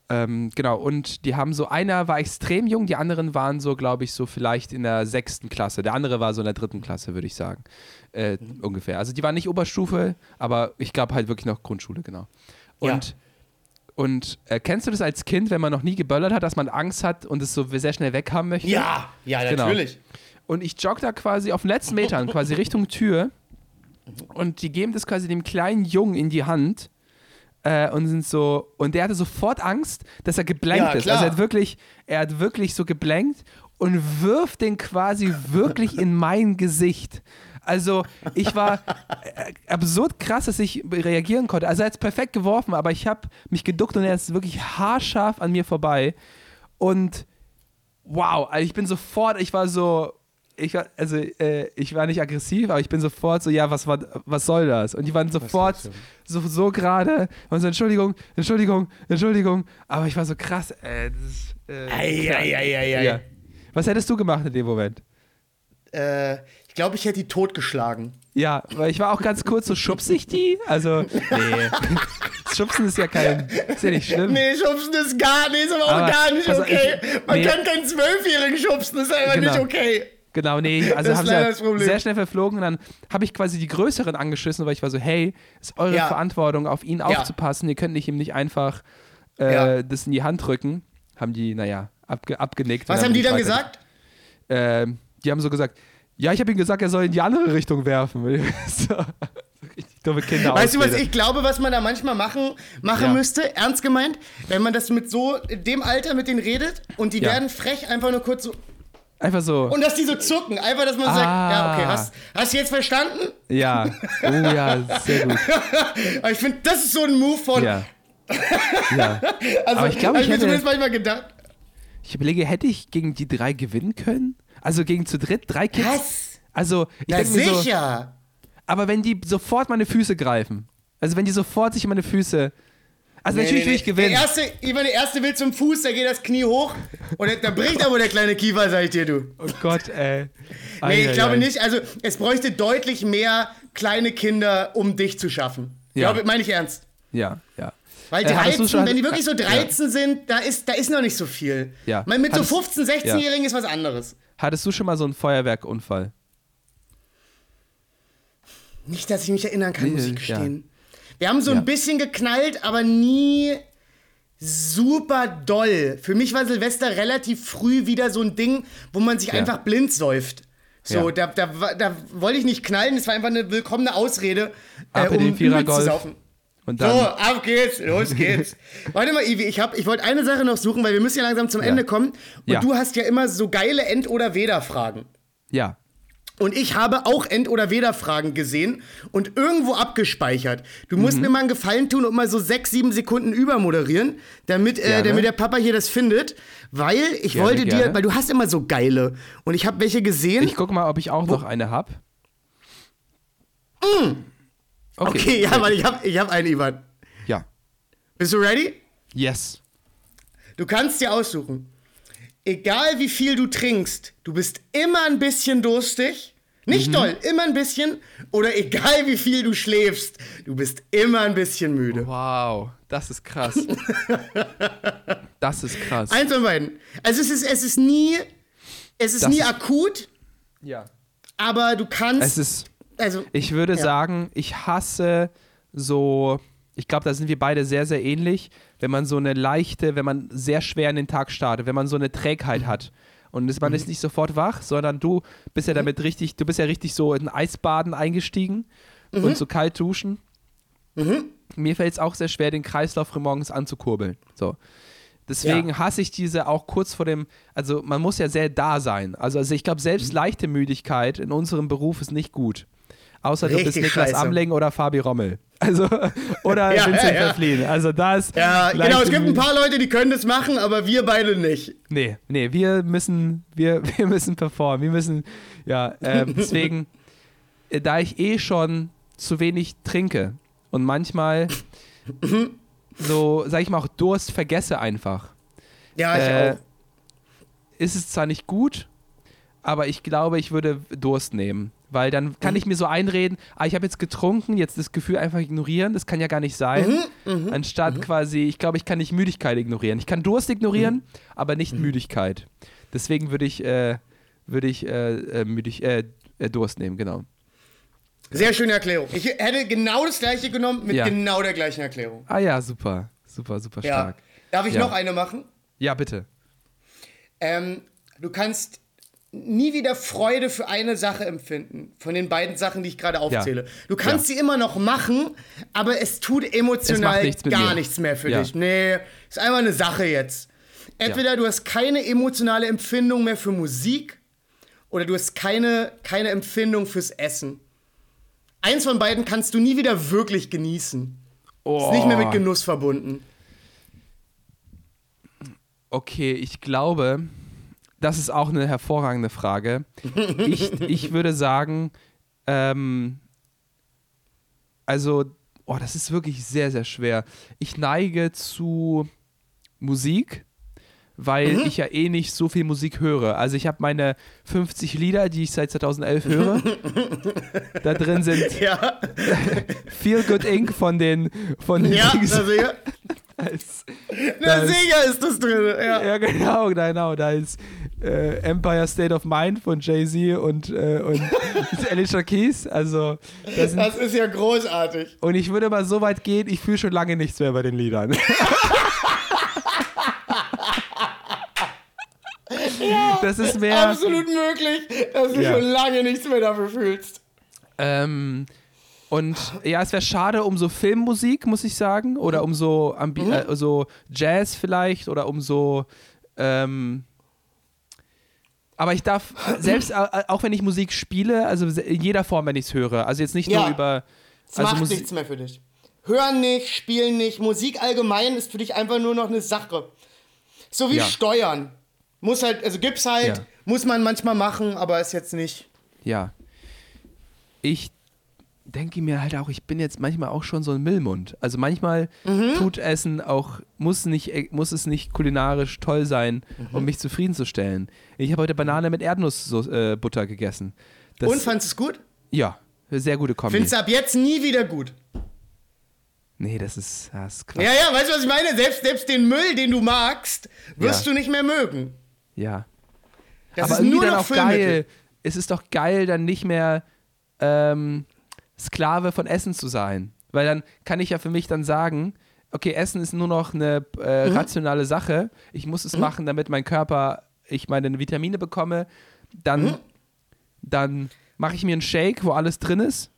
ähm, genau, und die haben so, einer war extrem jung, die anderen waren so, glaube ich, so vielleicht in der sechsten Klasse. Der andere war so in der dritten Klasse, würde ich sagen. Äh, Ungefähr. Also die waren nicht Oberstufe, aber ich glaube halt wirklich noch Grundschule, genau. Ja. Und, und äh, kennst du das als Kind, wenn man noch nie geböllert hat, dass man Angst hat und es so sehr schnell weghaben möchte? Ja, ja, Genau. natürlich. Und ich jogge da quasi auf den letzten Metern, quasi Richtung Tür. Und die geben das quasi dem kleinen Jungen in die Hand. Äh, und sind so, und der hatte sofort Angst, dass er geblankt Ja, ist. Also er hat wirklich, er hat wirklich so geblankt und wirft den quasi wirklich in mein Gesicht. Also ich war äh, absurd krass, dass ich reagieren konnte. Also er hat es perfekt geworfen, aber ich habe mich geduckt und er ist wirklich haarscharf an mir vorbei. Und wow, also ich bin sofort, ich war so, ich war, also äh, ich war nicht aggressiv, aber ich bin sofort so, ja, was war, was soll das? Und die waren sofort so, so gerade und so, Entschuldigung, Entschuldigung, Entschuldigung, aber ich war so krass, äh, das ist, äh, Ei, ei, ei. Ja. Was hättest du gemacht in dem Moment? Äh, ich glaube, ich hätte die totgeschlagen. Ja, weil ich war auch ganz kurz so, schubse ich die? Also, nee. Schubsen ist ja kein, ist ja nicht schlimm. Nee, schubsen ist gar, nee, ist aber auch Aber, gar nicht okay. ich- Man nee. kann keinen Zwölfjährigen schubsen, ist einfach Genau. nicht okay. Genau, nee, also haben sie ja Problem. sehr schnell verflogen und dann habe ich quasi die Größeren angeschissen, weil ich war so, hey, ist eure Ja. Verantwortung, auf ihn aufzupassen, ihr könnt nicht ihm nicht einfach äh, Ja. das in die Hand drücken. Haben die, naja, abge abgenickt. Was haben die dann gesagt? Ähm, die haben so gesagt, ja, ich habe ihm gesagt, er soll in die andere Richtung werfen. so, Kinder Weißt du, was ich glaube, was man da manchmal machen, machen Ja. müsste, ernst gemeint, wenn man das mit so dem Alter mit denen redet und die Ja. werden frech einfach nur kurz so Einfach so, und dass die so zucken, einfach, dass man sagt, Ah. ja, okay, hast, hast du jetzt verstanden? ja, oh ja, sehr gut. Aber ich finde, das ist so ein Move von, Ja. ja. also Aber ich glaube, ich mir hätte- zumindest manchmal gedacht, Ich überlege, hätte ich gegen die drei gewinnen können? Also gegen zu dritt, drei Kids? was? Also, ich Na mir so, sicher. Aber wenn die sofort meine Füße greifen, also wenn die sofort sich in meine Füße. Also natürlich will ich gewinnen. Der erste, Ivan, der erste will zum Fuß, da geht das Knie hoch und da bricht aber der kleine Kiefer, sag ich dir, du. Oh Gott, ey. Nee, ich glaube nicht. Also, es bräuchte deutlich mehr kleine Kinder, um dich zu schaffen. Ja. Glaube, meine ich ernst. Ja, ja. Weil Äh, 13, schon- wenn die wirklich so Ja. 13 sind, da ist, da ist noch nicht so viel. Ja. Weil mit Hattest- so 15-, 16-Jährigen ist was anderes. Hattest du schon mal so einen Feuerwerkunfall? Nicht, dass ich mich erinnern kann, Nee, muss ich ja. gestehen. Wir haben so Ja. ein bisschen geknallt, aber nie super doll. Für mich war Silvester relativ früh wieder so ein Ding, wo man sich Ja. einfach blind säuft. So, Ja. da, da, da wollte ich nicht knallen, das war einfach eine willkommene Ausrede, äh, Ab den um übel zu saufen. Und So, dann. ab geht's, los geht's. Warte mal, Ivi, ich, hab- ich wollte eine Sache noch suchen, weil wir müssen ja langsam zum Ja. Ende kommen. Und Ja. du hast ja immer so geile End- oder Weder-Fragen. Ja. Und ich habe auch End- oder Weder-Fragen gesehen und irgendwo abgespeichert. Du Mhm. musst mir mal einen Gefallen tun und mal so sechs, sieben Sekunden übermoderieren, damit, äh, damit der Papa hier das findet. Weil ich Gerne, wollte dir, gerne. weil du hast immer so geile. Und ich habe welche gesehen. Ich guck mal, ob ich auch noch eine hab. Okay, Mm. okay, ja, weil ich habe ich hab einen, Ivan. Ja. Bist du ready? Yes. Du kannst dir aussuchen. Egal wie viel du trinkst, du bist immer ein bisschen durstig. Mhm. Nicht doll, immer ein bisschen. Oder egal wie viel du schläfst, du bist immer ein bisschen müde. Wow, das ist krass. das ist krass. Eins von beiden. Also es ist, es ist nie, es ist Das nie ist- akut, ja. aber du kannst. Es ist, also, ich würde Ja. sagen, ich hasse so, ich glaube, da sind wir beide sehr, sehr ähnlich, wenn man so eine leichte, wenn man sehr schwer in den Tag startet, wenn man so eine Trägheit hat. Und man ist nicht sofort wach, sondern du bist ja damit richtig, du bist ja richtig so in Eisbaden eingestiegen und so kalt duschen. Mir fällt es auch sehr schwer, den Kreislauf morgens anzukurbeln. So. Deswegen hasse ich diese auch kurz vor dem, also man muss ja sehr da sein. Also, also ich glaube, selbst leichte Müdigkeit in unserem Beruf ist nicht gut. Außer du bist Richtig Niklas scheiße. Amling oder Fabi Rommel. Also, oder Ja, Vincent ja, ja. Verfliehen. Also da ist. ja, genau, es gibt ein paar Leute, die können das machen, aber wir beide nicht. Nee, nee, wir müssen, wir, wir müssen performen. Wir müssen, ja, ähm, deswegen, äh, da ich eh schon zu wenig trinke und manchmal so, sag ich mal, auch Durst vergesse einfach, Ja, ich äh, auch. ist es zwar nicht gut, aber ich glaube, ich würde Durst nehmen. Weil dann kann ich mir so einreden, ah, ich habe jetzt getrunken, jetzt das Gefühl einfach ignorieren, das kann ja gar nicht sein. Anstatt quasi, ich glaube, ich kann nicht Müdigkeit ignorieren. Ich kann Durst ignorieren, aber nicht Müdigkeit. Deswegen würde ich, äh, würde ich äh, äh, müdig, äh, äh, Durst nehmen, genau. Sehr schöne Erklärung. Ich hätte genau das gleiche genommen mit Ja. genau der gleichen Erklärung. Ah ja, super, super, super Ja. stark. Darf ich Ja. noch eine machen? Ja, bitte. Ähm, du kannst nie wieder Freude für eine Sache empfinden, von den beiden Sachen, die ich gerade aufzähle. Du kannst Ja. sie immer noch machen, aber es tut emotional Es nichts gar mir. nichts mehr für Ja. dich. Nee, ist einfach eine Sache jetzt. Entweder du hast keine emotionale Empfindung mehr für Musik oder du hast keine, keine Empfindung fürs Essen. Eins von beiden kannst du nie wieder wirklich genießen. Ist nicht mehr mit Genuss verbunden. Okay, ich glaube, das ist auch eine hervorragende Frage. Ich, ich würde sagen, ähm, also, oh, das ist wirklich sehr, sehr schwer. Ich neige zu Musik, weil ich ja eh nicht so viel Musik höre. Also ich habe meine 50 Lieder, die ich seit 2011 höre. da drin sind Ja, Feel Good Inc. von den von den ja, Dings da sicher. als- Na, ist- sicher ist das drin. Ja. Ja, genau, genau. Da ist äh, Empire State of Mind von Jay-Z und, äh, und Alicia Keys. Also, das sind, Das ist ja großartig. und ich würde mal so weit gehen, ich fühle schon lange nichts mehr bei den Liedern. das ist mehr. Absolut möglich, dass du Ja. schon lange nichts mehr dafür fühlst. Ähm, und ja, es wäre schade um so Filmmusik, muss ich sagen. Oder um so, Ambi Mhm. äh, so Jazz vielleicht. Oder um so. Ähm, aber ich darf, selbst auch wenn ich Musik spiele, also in jeder Form, wenn ich es höre. Also jetzt nicht Ja. nur über. Es Also macht Musi- nichts mehr für dich. Hören nicht, spielen nicht. Musik allgemein ist für dich einfach nur noch eine Sache. So wie Ja. Steuern. Muss halt, also gibt's halt, Ja. muss man manchmal machen, aber ist jetzt nicht. Ja. Ich denke ich mir halt auch, ich bin jetzt manchmal auch schon so ein Müllmund. Also manchmal Mhm. tut Essen auch, muss, nicht, äh, muss es nicht kulinarisch toll sein, Mhm. um mich zufriedenzustellen. Ich habe heute Banane mit Erdnussbutter äh, gegessen. Das, Und fandest du es gut? ja, sehr gute Kombi. Findest du ab jetzt nie wieder gut? nee, das ist, das ist krass. Ja, ja, weißt du, was ich meine? Selbst, selbst den Müll, den du magst, wirst Ja. du nicht mehr mögen. Ja. Das aber ist nur noch auch geil. Es ist doch geil, dann nicht mehr ähm, Sklave von Essen zu sein. Weil dann kann ich ja für mich dann sagen, okay, Essen ist nur noch eine äh, Mhm. rationale Sache. Ich muss es machen, damit mein Körper, ich meine Vitamine bekomme. Dann, Mhm. dann mache ich mir einen Shake, wo alles drin ist.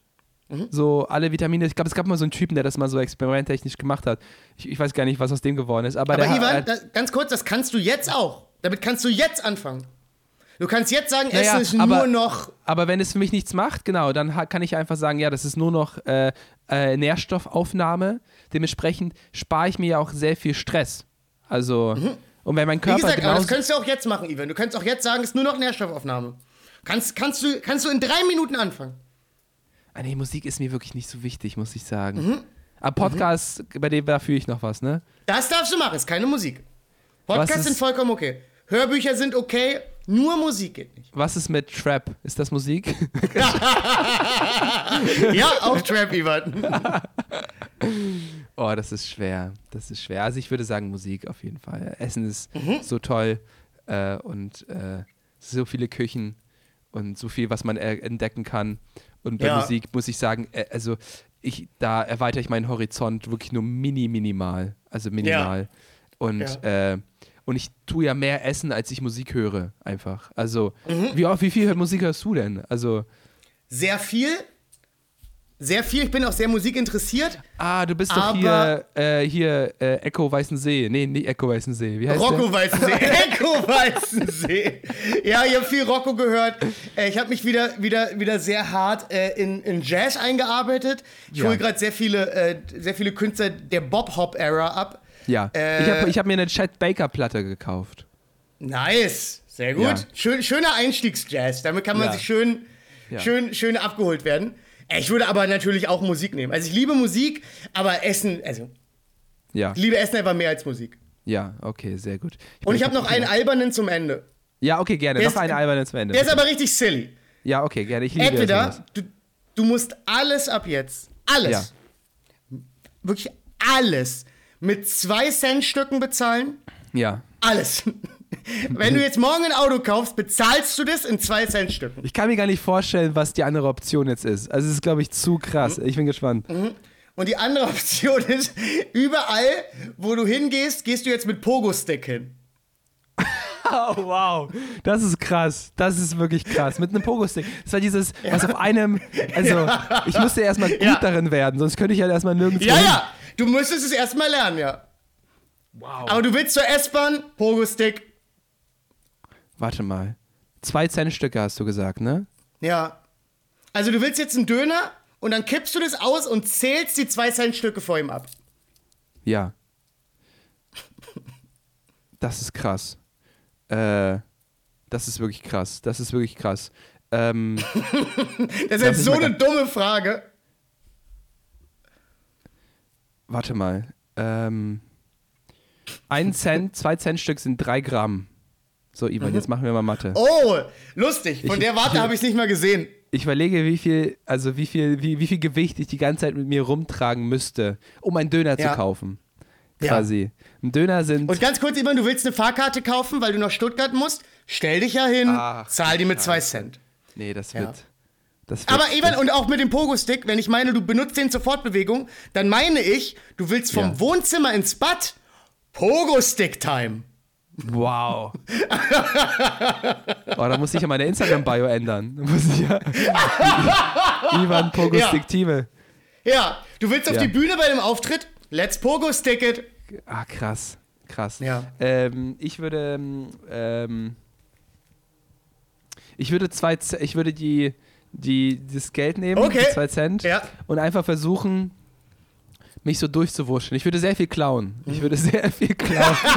Mhm. So alle Vitamine. Ich glaube, es gab mal so einen Typen, der das mal so experimenttechnisch gemacht hat. Ich, ich weiß gar nicht, was aus dem geworden ist. Aber, Aber hat- Ivan, da, ganz kurz, das kannst du jetzt auch. Damit kannst du jetzt anfangen. Du kannst jetzt sagen, Naja, Essen ist aber- nur noch. Aber wenn es für mich nichts macht, genau, dann kann ich einfach sagen, ja, das ist nur noch äh, äh, Nährstoffaufnahme. Dementsprechend spare ich mir ja auch sehr viel Stress. Also, und wenn mein Mhm. Wie Körper gesagt, aber das könntest du auch jetzt machen, Ivan. Du kannst auch jetzt sagen, es ist nur noch Nährstoffaufnahme. Kannst, kannst, du, kannst du in drei Minuten anfangen. ah, nee, Musik ist mir wirklich nicht so wichtig, muss ich sagen. Mhm. Aber Podcast, bei dem da fühle ich noch was, ne? Das darfst du machen, ist keine Musik. Podcasts sind vollkommen okay. Hörbücher sind okay, nur Musik geht nicht. Was ist mit Trap? Ist das Musik? Ja, auch Trap, Ivan. oh, das ist schwer. Das ist schwer. Also ich würde sagen Musik auf jeden Fall. Essen ist Mhm. so toll äh, und äh, so viele Küchen und so viel, was man äh, entdecken kann. Und bei Ja. Musik muss ich sagen, äh, also ich, da erweitere ich meinen Horizont wirklich nur mini, minimal. Also minimal. Und, äh, und ich tue ja mehr essen, als ich Musik höre, einfach. Also, Mhm. wie, oft- wie viel Musik hörst du denn? Also, Sehr viel. Sehr viel. Ich bin auch sehr musikinteressiert. ah, du bist doch hier, äh, hier äh, Echo Weißensee. Nee, nicht Echo Weißensee. Wie heißt der? Rocco Weißensee. Echo Weißensee. Ja, ich habe viel Rocco gehört. Äh, Ich habe mich wieder, wieder, wieder sehr hart äh, in, in Jazz eingearbeitet. Ich Ja. hole gerade sehr viele, äh, sehr viele Künstler der Bob-Hop-Ära ab. Ja, Äh, ich habe ich hab mir eine Chet Baker Platte gekauft. Nice. Sehr gut. Ja. Schön, schöner Einstiegsjazz. Damit kann man Ja. sich schön, Ja. schön, schön abgeholt werden. Äh, Ich würde aber natürlich auch Musik nehmen. Also ich liebe Musik, aber Essen, also Ja, ich liebe Essen einfach mehr als Musik. ja, okay, sehr gut. Und ich habe noch einen albernen zum Ende. Ja, okay, gerne. Der Noch ist- eine alberne zum Ende. Der ist aber richtig silly. ja, okay, gerne. Ich liebe Entweder du, du musst alles ab jetzt, alles, Ja. wirklich alles mit 2 Cent Stücken bezahlen. Ja. Alles. Wenn du jetzt morgen ein Auto kaufst, bezahlst du das in 2 Cent Stücken. Ich kann mir gar nicht vorstellen, was die andere Option jetzt ist. Also, es ist, glaube ich, zu krass. Mhm. Ich bin gespannt. Und die andere Option ist, überall, wo du hingehst, gehst du jetzt mit Pogo-Stick hin. Oh, wow. Das ist krass. Das ist wirklich krass. Mit einem Pogo-Stick. Das war dieses, was auf einem. Also, ich musste erstmal gut Ja. darin werden, sonst könnte ich halt erstmal nirgendwo. Ja, hin. ja, du müsstest es erstmal lernen, ja. Wow. Aber du willst zur S-Bahn, Pogo-Stick. Warte mal. Zwei Centstücke hast du gesagt, ne? Ja. Also du willst jetzt einen Döner und dann kippst du das aus und zählst die 2 Cent Stücke vor ihm ab. Ja. Das ist krass. Äh, das ist wirklich krass. Das ist wirklich krass. Ähm, Das ist jetzt so eine dumme Frage. Warte mal. Ähm, ein Cent, zwei Centstück sind drei Gramm. So, Ivan, jetzt machen wir mal Mathe. Oh, lustig. Von Ich- der Warte habe ich es nicht mal gesehen. Ich überlege, wie viel, also wie viel, wie, wie viel Gewicht ich die ganze Zeit mit mir rumtragen müsste, um einen Döner Ja. zu kaufen. Ja. Quasi. Ein Döner sind. Und ganz kurz, Ivan, du willst eine Fahrkarte kaufen, weil du nach Stuttgart musst? Stell dich ja hin, Ach, zahl die mit 2 Cent. nee, das Ja. wird. Das wird Aber Ivan, und auch mit dem Pogo-Stick, wenn ich meine, du benutzt den zur Fortbewegung, dann meine ich, du willst vom Ja. Wohnzimmer ins Bad Pogo-Stick-Time. Wow. oh, da muss ich ja meine Instagram-Bio ändern. Da muss ich ja. Ivan Pogo-Stick Time. Ja, du willst auf Ja. die Bühne bei dem Auftritt? Let's Pogo-Stick it. Ah, krass. Krass. Ja. Ähm, ich würde. Ähm, ich würde zwei. Ich würde die. Die, das Geld nehmen, Okay. die zwei Cent, Ja. und einfach versuchen, mich so durchzuwurschen. Ich würde sehr viel klauen. Ich würde sehr viel klauen.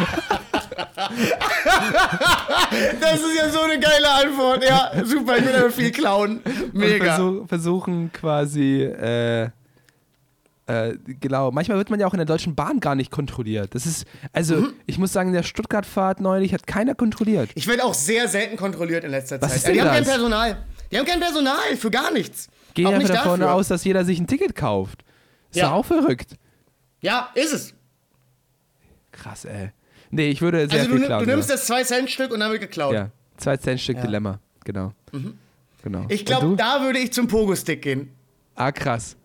Das ist ja so eine geile Antwort. Ja, super, ich aber viel klauen. Mega. versuch, versuchen quasi, äh, äh, genau, manchmal wird man ja auch in der Deutschen Bahn gar nicht kontrolliert. Das ist, also Mhm. ich muss sagen, in der Stuttgart-Fahrt neulich hat keiner kontrolliert. Ich werde auch sehr selten kontrolliert in letzter Was Zeit. ist denn die haben kein das? Personal. Die haben kein Personal für gar nichts. Gehen einfach nicht davon dafür. aus, dass jeder sich ein Ticket kauft. Ist Ja. auch verrückt. Ja, ist es. Krass, ey. Nee, ich würde sehr Also du, viel nimm- klauen. du nimmst das 2-Cent-Stück und dann wird geklaut. ja, zwei Cent Stück Ja. Mhm. Dilemma, genau. genau. Ich glaube, du? da würde ich zum Pogo-Stick gehen. Ah, krass.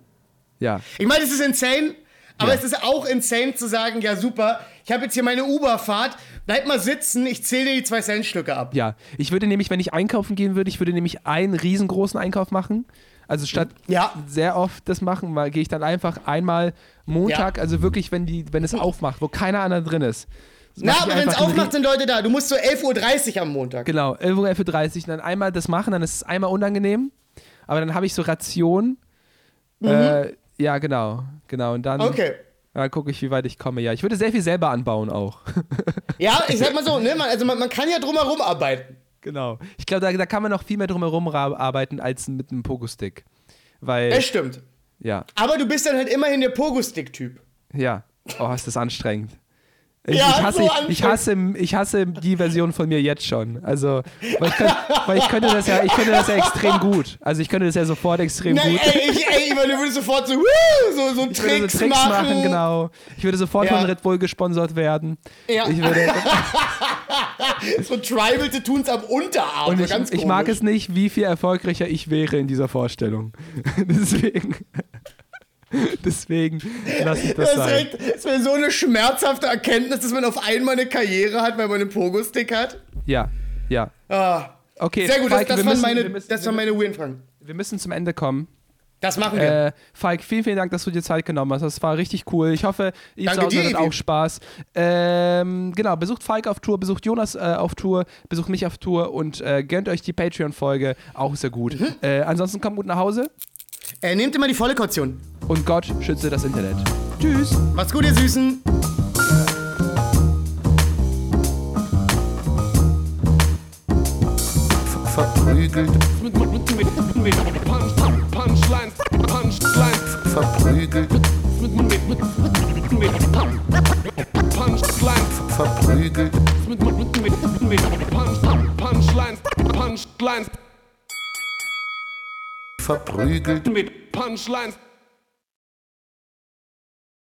Ja, Ich meine, es ist insane, aber Ja. es ist auch insane zu sagen, ja super, ich habe jetzt hier meine Uber-Fahrt, bleib mal sitzen, ich zähle dir die 2-Cent-Stücke ab. ja. Ich würde nämlich, wenn ich einkaufen gehen würde, ich würde nämlich einen riesengroßen Einkauf machen. Also statt Ja. sehr oft das machen, gehe ich dann einfach einmal Montag, also wirklich, wenn die, wenn es aufmacht, wo keiner anderer drin ist. Na, aber wenn es aufmacht, sind Leute da. Du musst so 11.30 Uhr am Montag. Genau, 11 Uhr, 11.30 Uhr, dann einmal das machen, dann ist es einmal unangenehm, aber dann habe ich so Ration. Äh, ja, genau, genau. Und dann, Mhm. Okay. Dann gucke ich, wie weit ich komme. Ja, ich würde sehr viel selber anbauen auch. Ja, ich sag mal so, ne, man, also man, man kann ja drumherum arbeiten. genau. Ich glaube, da, da kann man noch viel mehr drumherum arbeiten als mit einem Pogo-Stick. Weil, Das stimmt. ja, Aber du bist dann halt immerhin der Pogo-Stick-Typ. ja. Oh, ist das anstrengend. Ich, Ja, ich, hasse, so ich, hasse, ich hasse die Version von mir jetzt schon. Also, weil ich, könnt, weil ich könnte das ja, ich könnte das ja extrem gut. Also ich könnte das ja sofort extrem Nein, gut. ey, ich, ey, ich du würdest sofort so, so, so würde Tricks, so Tricks machen. machen. genau. Ich würde sofort Ja. von Red Bull gesponsert werden. Ja. Ich würde, So Tribal Tattoos am Unterarm. und so ich, ganz ich mag es nicht, wie viel erfolgreicher ich wäre in dieser Vorstellung. Deswegen. Deswegen lasse ich das Das, ist sein. das wäre so eine schmerzhafte Erkenntnis, dass man auf einmal eine Karriere hat, weil man einen Pogo-Stick hat. Ja, ja. Ah, Okay, sehr gut, Falk, das, das, waren meine, wir müssen, das waren meine Weird-Fragen. wir müssen zum Ende kommen. Das machen wir. Äh, Falk, vielen, vielen Dank, dass du dir Zeit genommen hast. Das war richtig cool. Ich hoffe, ihr zu Hause dir, hattet auch Spaß. Ähm, genau, besucht Falk auf Tour, besucht Jonas äh, auf Tour, besucht mich auf Tour und äh, gönnt euch die Patreon-Folge. Auch sehr gut. Mhm. Äh, ansonsten kommt gut nach Hause Äh, nehmt immer die volle Kaution. Und Gott schütze das Internet. Tschüss. Macht's gut, ihr Süßen. verprügelt, Mit, mit, mit, mit, mit Punch, Punchline, Punchline. verprügelt, Mit, mit, mit, mit, mit Punchline. verprügelt, Mit, mit, mit, mit, mit Punch, Punchline, Punchline. verprügelt. Mit Punchline.